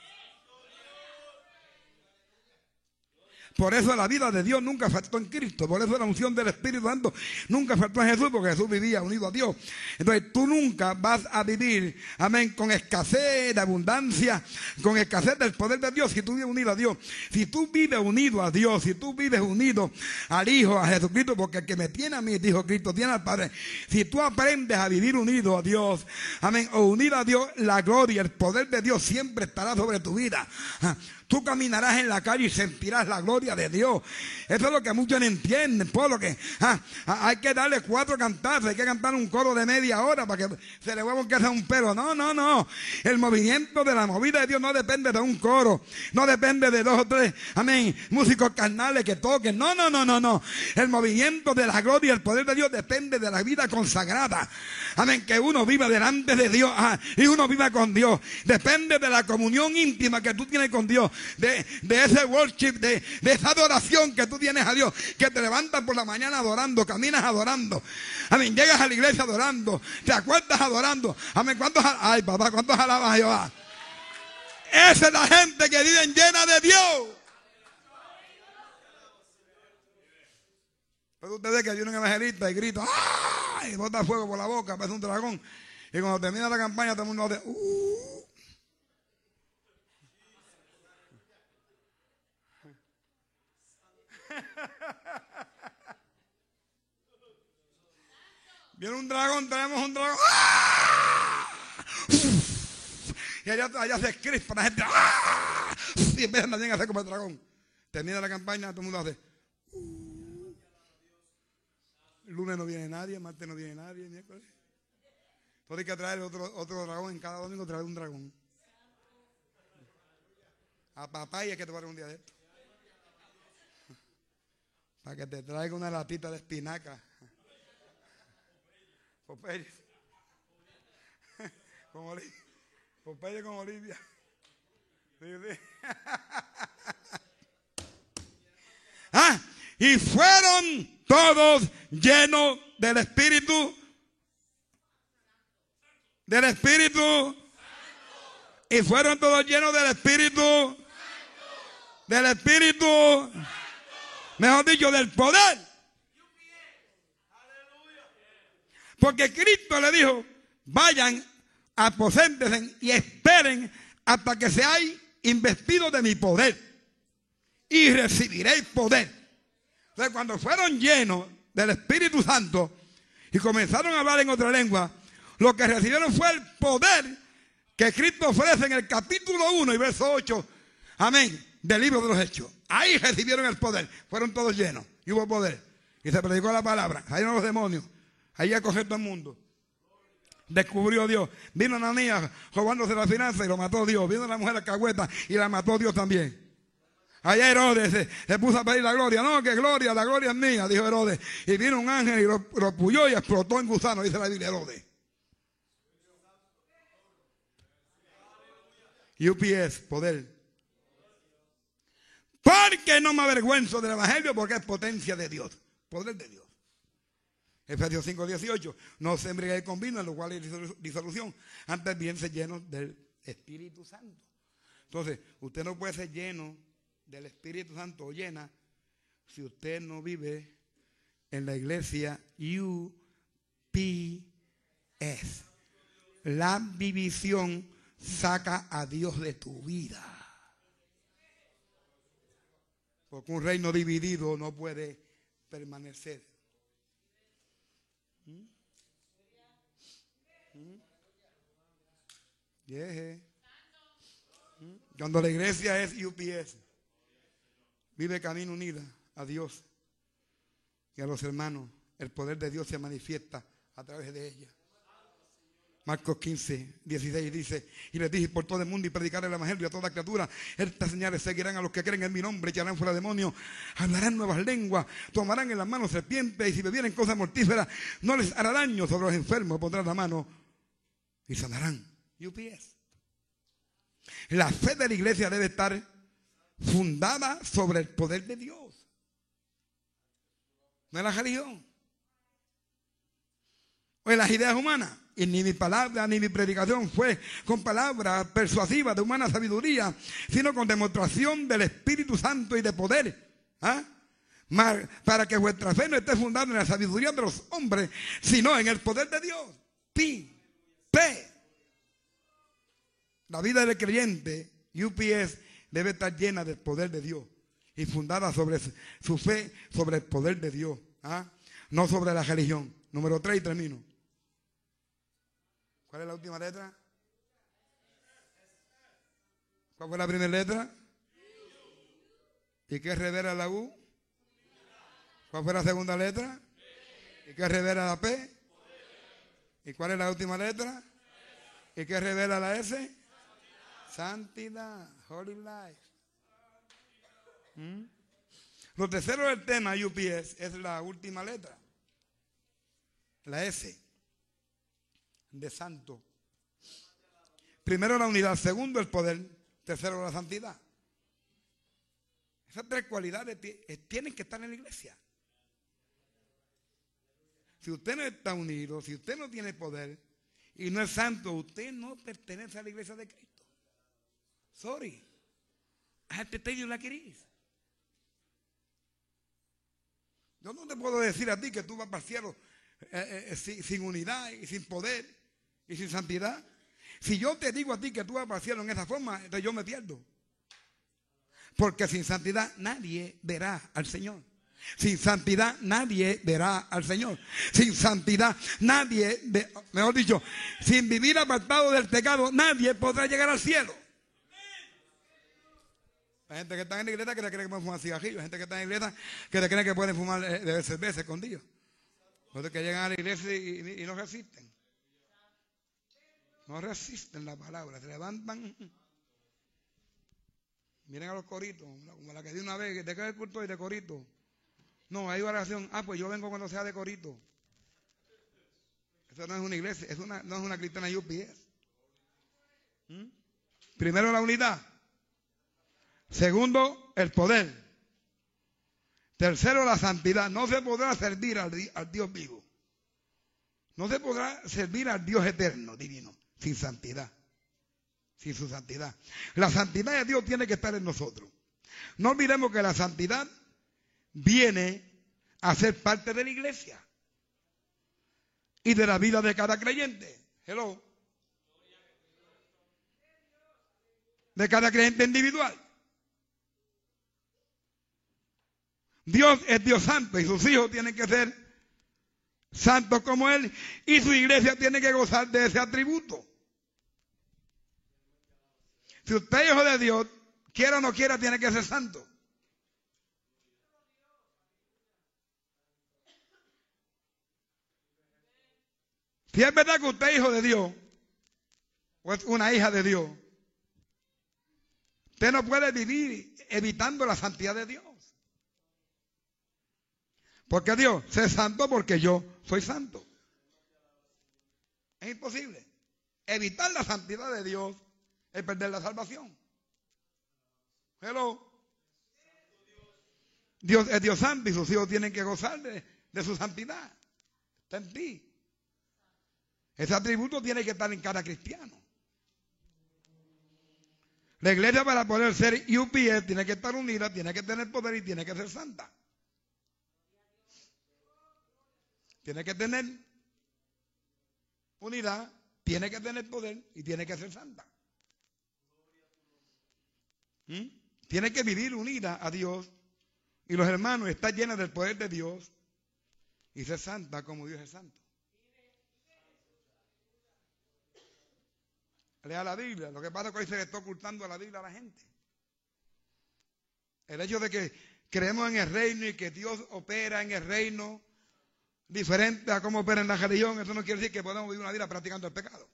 Por eso la vida de Dios nunca faltó en Cristo. Por eso la unción del Espíritu Santo nunca faltó en Jesús, porque Jesús vivía unido a Dios. Entonces tú nunca vas a vivir, amén, con escasez de abundancia, con escasez del poder de Dios si tú vives unido a Dios. Si tú vives unido a Dios, si tú vives unido al Hijo, a Jesucristo, porque el que me tiene a mí, dijo Cristo, tiene al Padre. Si tú aprendes a vivir unido a Dios, amén, o unido a Dios, la gloria, el poder de Dios siempre estará sobre tu vida. Tú caminarás en la calle y sentirás la gloria de Dios. Eso es lo que muchos no entienden, por lo que ah, ah, hay que darle cuatro cantazos, hay que cantar un coro de media hora para que se le vuelva a un pelo. No, no, no. El movimiento de la movida de Dios no depende de un coro, no depende de dos o tres, amén, músicos carnales que toquen. No, no, no, no, no. El movimiento de la gloria y el poder de Dios depende de la vida consagrada. Amén, que uno viva delante de Dios ah, y uno viva con Dios. Depende de la comunión íntima que tú tienes con Dios, de, ese worship, de, esa adoración que tú tienes a Dios, que te levantas por la mañana adorando, caminas adorando. Amén, llegas a la iglesia adorando, te acuerdas adorando. Amén, ¿cuántos, ay papá, cuántos alabas a Jehová? Esa es la gente que vive llena de Dios. Pero usted ve que hay un evangelista y grita, ¡ah! y bota fuego por la boca, parece un dragón. Y cuando termina la campaña, todo el mundo dice, ¡uh! Viene un dragón, traemos un dragón. ¡ah! Y allá, allá se crispa la gente. ¡ah! Y empiezan también a hacer como el dragón. Termina la campaña, todo el mundo hace. lunes no viene nadie, martes no viene nadie, miércoles. Entonces hay que traer otro, otro dragón en cada domingo, traer un dragón. A papá y hay que tomar un día de esto. Para que te traiga una latita de espinaca. Popeye. (laughs) Con Olivia. Popeye con Olivia. ah, y fueron todos llenos del Espíritu. Del Espíritu. Y fueron todos llenos del Espíritu. Del Espíritu. Mejor dicho, del poder. Porque Cristo le dijo, vayan, aposéntense y esperen hasta que seáis investidos de mi poder. Y recibiréis poder. Entonces, cuando fueron llenos del Espíritu Santo y comenzaron a hablar en otra lengua, lo que recibieron fue el poder que Cristo ofrece en el capítulo 1 y verso 8. Amén. Del libro de los Hechos. Ahí recibieron el poder. Fueron todos llenos. Y hubo poder. Y se predicó la palabra. No los demonios. Ahí a coger todo el mundo. Descubrió Dios. Vino Ananías robándose la finanza y lo mató Dios. Vino la mujer cagüeta y la mató Dios también. Allá Herodes se, puso a pedir la gloria. No, que gloria, la gloria es mía, dijo Herodes. Y vino un ángel y lo, lo puyó y explotó en gusano, dice la Biblia Herodes. UPS, poder. Porque no me avergüenzo del Evangelio porque es potencia de Dios. Poder de Dios. Efesios 5, 18. No se embriaguéis con vino, en lo cual hay disolución. Antes bien se lleno del Espíritu Santo. Entonces, usted no puede ser lleno del Espíritu Santo o llena si usted no vive en la iglesia UPS. La división saca a Dios de tu vida. Porque un reino dividido no puede permanecer. Cuando la iglesia es UPS, vive camino unida a Dios y a los hermanos, el poder de Dios se manifiesta a través de ella. Marcos 15, 16 dice, y les dije por todo el mundo y predicar el evangelio a toda criatura. Estas señales seguirán a los que creen en mi nombre, echarán fuera demonios, hablarán nuevas lenguas, tomarán en las manos serpientes y si bebieren cosas mortíferas, no les hará daño sobre los enfermos, pondrán la mano y sanarán. UPS. La fe de la iglesia debe estar fundada sobre el poder de Dios. No es la religión. O en las ideas humanas. Y ni mi palabra ni mi predicación fue con palabras persuasivas de humana sabiduría, sino con demostración del Espíritu Santo y de poder. ¿Ah? Para que vuestra fe no esté fundada en la sabiduría de los hombres, sino en el poder de Dios. Pi, P. La vida del creyente, UPS, debe estar llena del poder de Dios y fundada sobre su fe, sobre el poder de Dios, ¿ah? no sobre la religión. Número 3 y termino. ¿Cuál es la última letra? ¿Cuál fue la primera letra? ¿Y qué revela la U? ¿Cuál fue la segunda letra? ¿Y qué revela la P? ¿Y cuál es la última letra? ¿Y qué revela la S? Santidad, Holy Life. ¿Mm? Lo tercero del tema UPS es la última letra, la S, de santo. Primero la unidad, segundo el poder, tercero la santidad. Esas tres cualidades eh, tienen que estar en la iglesia. Si usted no está unido, si usted no tiene poder y no es santo, usted no pertenece a la iglesia de Cristo. Sorry. I have to tell you Yo no te puedo decir a ti que tú vas para el cielo eh, eh, sin, unidad y sin poder y sin santidad. Si yo te digo a ti que tú vas para el cielo en esa forma, entonces yo me pierdo. Porque sin santidad nadie verá al Señor. Sin santidad nadie verá al Señor. Sin santidad nadie, mejor dicho, sin vivir apartado del pecado, nadie podrá llegar al cielo. Hay gente que está en la iglesia que te cree que pueden fumar cigarrillos. Hay gente que está en la iglesia que te cree que pueden fumar eh, de cerveza escondido. Otros que llegan a la iglesia y, no resisten. No resisten la palabra. Se levantan. Miren a los coritos. Como la que di una vez. Que te queda el culto y de corito. No, hay oración. Ah, pues yo vengo cuando sea de corito. Eso no es una iglesia. Es una, no es una cristiana UPS. ¿Mm? Primero la unidad. Segundo, el poder. Tercero, la santidad. No se podrá servir al, Dios vivo. No se podrá servir al Dios eterno, divino, sin santidad. Sin su santidad. La santidad de Dios tiene que estar en nosotros. No olvidemos que la santidad viene a ser parte de la iglesia y de la vida de cada creyente. Hello. De cada creyente individual. Dios es Dios santo y sus hijos tienen que ser santos como Él y su iglesia tiene que gozar de ese atributo. Si usted es hijo de Dios, quiera o no quiera, tiene que ser santo. Si es verdad que usted es hijo de Dios, o es una hija de Dios, usted no puede vivir evitando la santidad de Dios. Porque Dios, sé santo porque yo soy santo. Es imposible. Evitar la santidad de Dios es perder la salvación. Hello. Dios es Dios santo y sus hijos tienen que gozar de, de su santidad. Está en ti. Ese atributo tiene que estar en cada cristiano. La iglesia para poder ser UPS tiene que estar unida, tiene que tener poder y tiene que ser santa. Tiene que tener unidad, tiene que tener poder y tiene que ser santa. ¿Mm? Tiene que vivir unida a Dios y los hermanos están llenos del poder de Dios y ser santa como Dios es santo. Lea la Biblia. Lo que pasa es que hoy se le está ocultando a la Biblia a la gente. El hecho de que creemos en el reino y que Dios opera en el reino diferente a cómo opera en la religión, eso no quiere decir que podamos vivir una vida practicando el pecado.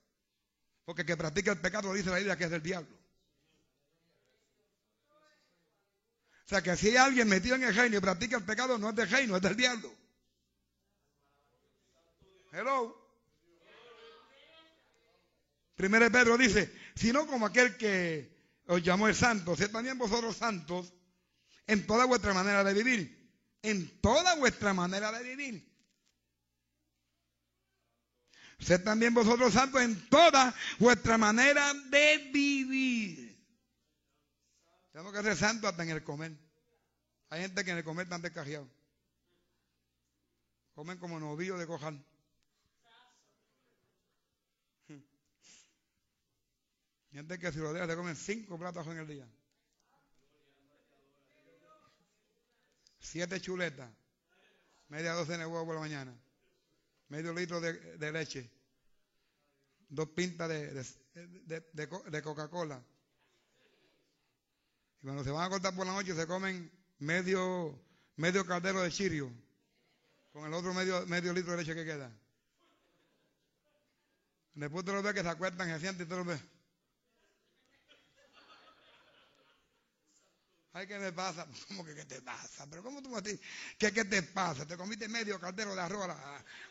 Porque el que practica el pecado dice la Biblia que es del diablo. O sea que si hay alguien metido en el reino y practica el pecado, no es del reino, es del diablo. Hello. Primero Pedro dice, sino como aquel que os llamó el santo, sed también vosotros santos en toda vuestra manera de vivir. En toda vuestra manera de vivir. Sed también vosotros santos en toda vuestra manera de vivir. Tenemos que ser santos hasta en el comer. Hay gente que en el comer están descajados. Comen como novillos de cojal. (laughs) Gente que si lo deja se comen cinco platos en el día. Siete chuletas. Media docena de huevos por la mañana medio litro de, leche, dos pintas de, Coca-Cola. Y cuando se van a cortar por la noche se comen medio, medio caldero de chirio con el otro medio, medio litro de leche que queda. Después te lo ves que se acuestan, se sienten y te lo ves. Ay, ¿qué me pasa? (laughs) ¿Cómo que qué te pasa? Pero ¿cómo tú decís que qué te pasa? Te comiste medio caldero de arroz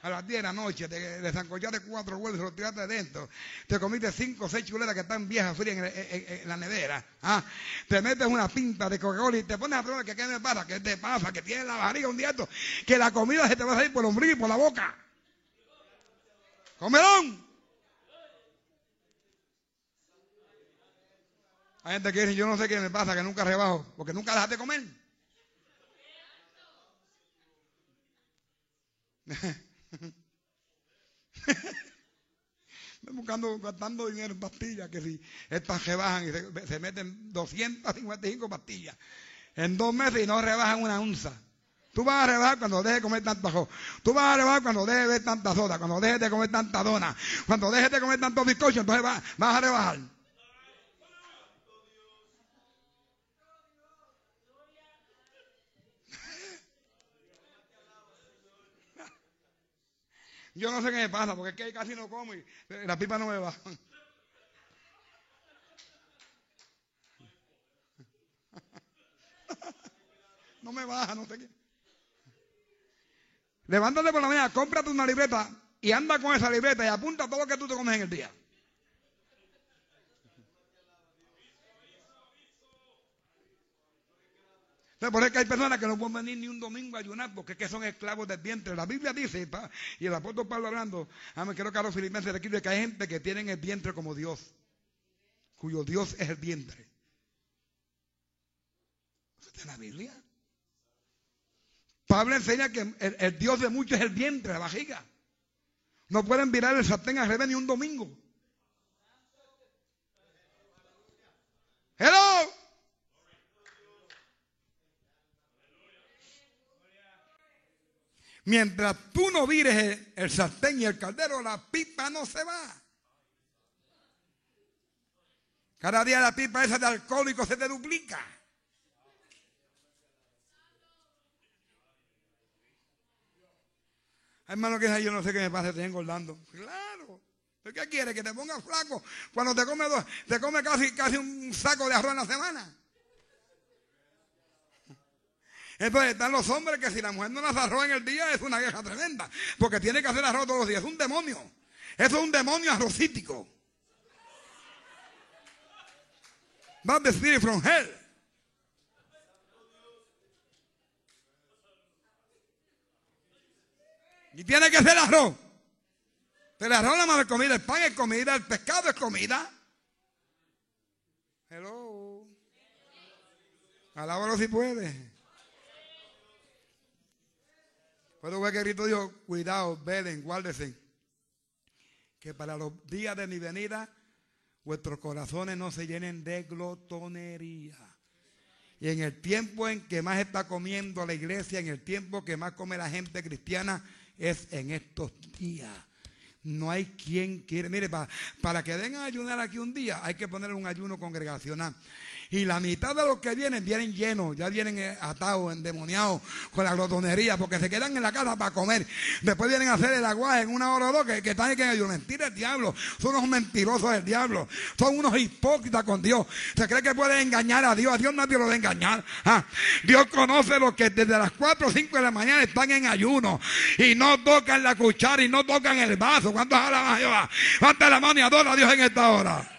a, las 10 de la noche, te, le zancochaste cuatro huevos y lo tiraste dentro. Te comiste cinco o seis chuletas que están viejas frías en, la nevera. ¿ah? Te metes una pinta de Coca-Cola y te pones a probar que qué me pasa, qué te pasa, que tienes la barriga un día que la comida se te va a salir por el ombligo y por la boca. ¡Comelón! Hay gente que dice, yo no sé qué me pasa, que nunca rebajo, porque nunca dejaste de comer. (laughs) buscando, gastando dinero en pastillas, que si estas rebajan y se, meten 255 pastillas en dos meses y no rebajan una onza. Tú vas a rebajar cuando dejes de comer tanta arroz. Tú vas a rebajar cuando dejes de ver tanta soda, cuando dejes de comer tanta dona, cuando dejes de comer tantos bizcochos, entonces vas a rebajar. Yo no sé qué me pasa, porque es que casi no como y la pipa no me va. (laughs) No me baja, no sé qué. Levántate por la mañana, cómprate una libreta y anda con esa libreta y apunta todo lo que tú te comes en el día. Por eso que hay personas que no pueden venir ni un domingo a ayunar porque que son esclavos del vientre. La Biblia dice, y el apóstol Pablo hablando, a mí creo que a los filipenses aquí, que hay gente que tienen el vientre como Dios, cuyo Dios es el vientre. ¿Eso está en la Biblia? Pablo enseña que el, Dios de muchos es el vientre, la vajiga. No pueden virar el sartén al revés ni un domingo. Hello. Mientras tú no vires el, sartén y el caldero, la pipa no se va. Cada día la pipa esa de alcohólico se te duplica. Hermano, que yo no sé qué me pasa, estoy engordando. Claro. ¿Qué quiere? Que te pongas flaco cuando te come, te come casi, casi un saco de arroz en la semana. Entonces están los hombres que si la mujer no las arroja en el día es una guerra tremenda. Porque tiene que hacer arroz todos los días. Es un demonio. Eso es un demonio arrocítico. That's the spirit from hell. Y tiene que ser arroz. Pero el arroz la más comida, el pan es comida, el pescado es comida. Hello. Alábalo si puede. Puedo ver que grito Dios, cuidado, velen, guárdese. Que para los días de mi venida, vuestros corazones no se llenen de glotonería. Y en el tiempo en que más está comiendo la iglesia, en el tiempo que más come la gente cristiana, es en estos días. No hay quien quiere. Mire, para, para que vengan a ayunar aquí un día, hay que poner un ayuno congregacional. Y la mitad de los que vienen, vienen llenos, ya vienen eh, atados, endemoniados con la glotonería, porque se quedan en la casa para comer. Después vienen a hacer el aguaje en una hora o dos, que, que están en ellos. Mentira el diablo. Son unos mentirosos del diablo. Son unos hipócritas con Dios. Se cree que pueden engañar a Dios. A Dios nadie lo de engañar. Ah, Dios conoce los que desde las 4 o 5 de la mañana están en ayuno y no tocan la cuchara y no tocan el vaso. ¿Cuántos alaban a Jehová? Levanta la mano y adora a Dios en esta hora.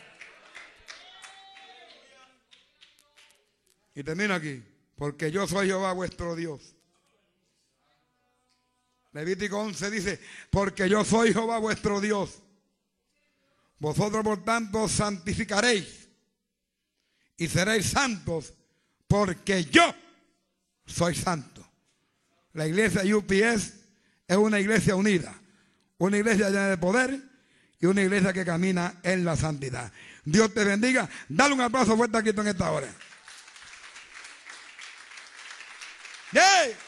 Y termino aquí. Porque yo soy Jehová vuestro Dios. Levítico 11 dice, porque yo soy Jehová vuestro Dios. Vosotros por tanto santificaréis y seréis santos porque yo soy santo. La iglesia UPS es una iglesia unida, una iglesia llena de poder y una iglesia que camina en la santidad. Dios te bendiga. Dale un aplauso fuerte aquí en esta hora. Hey!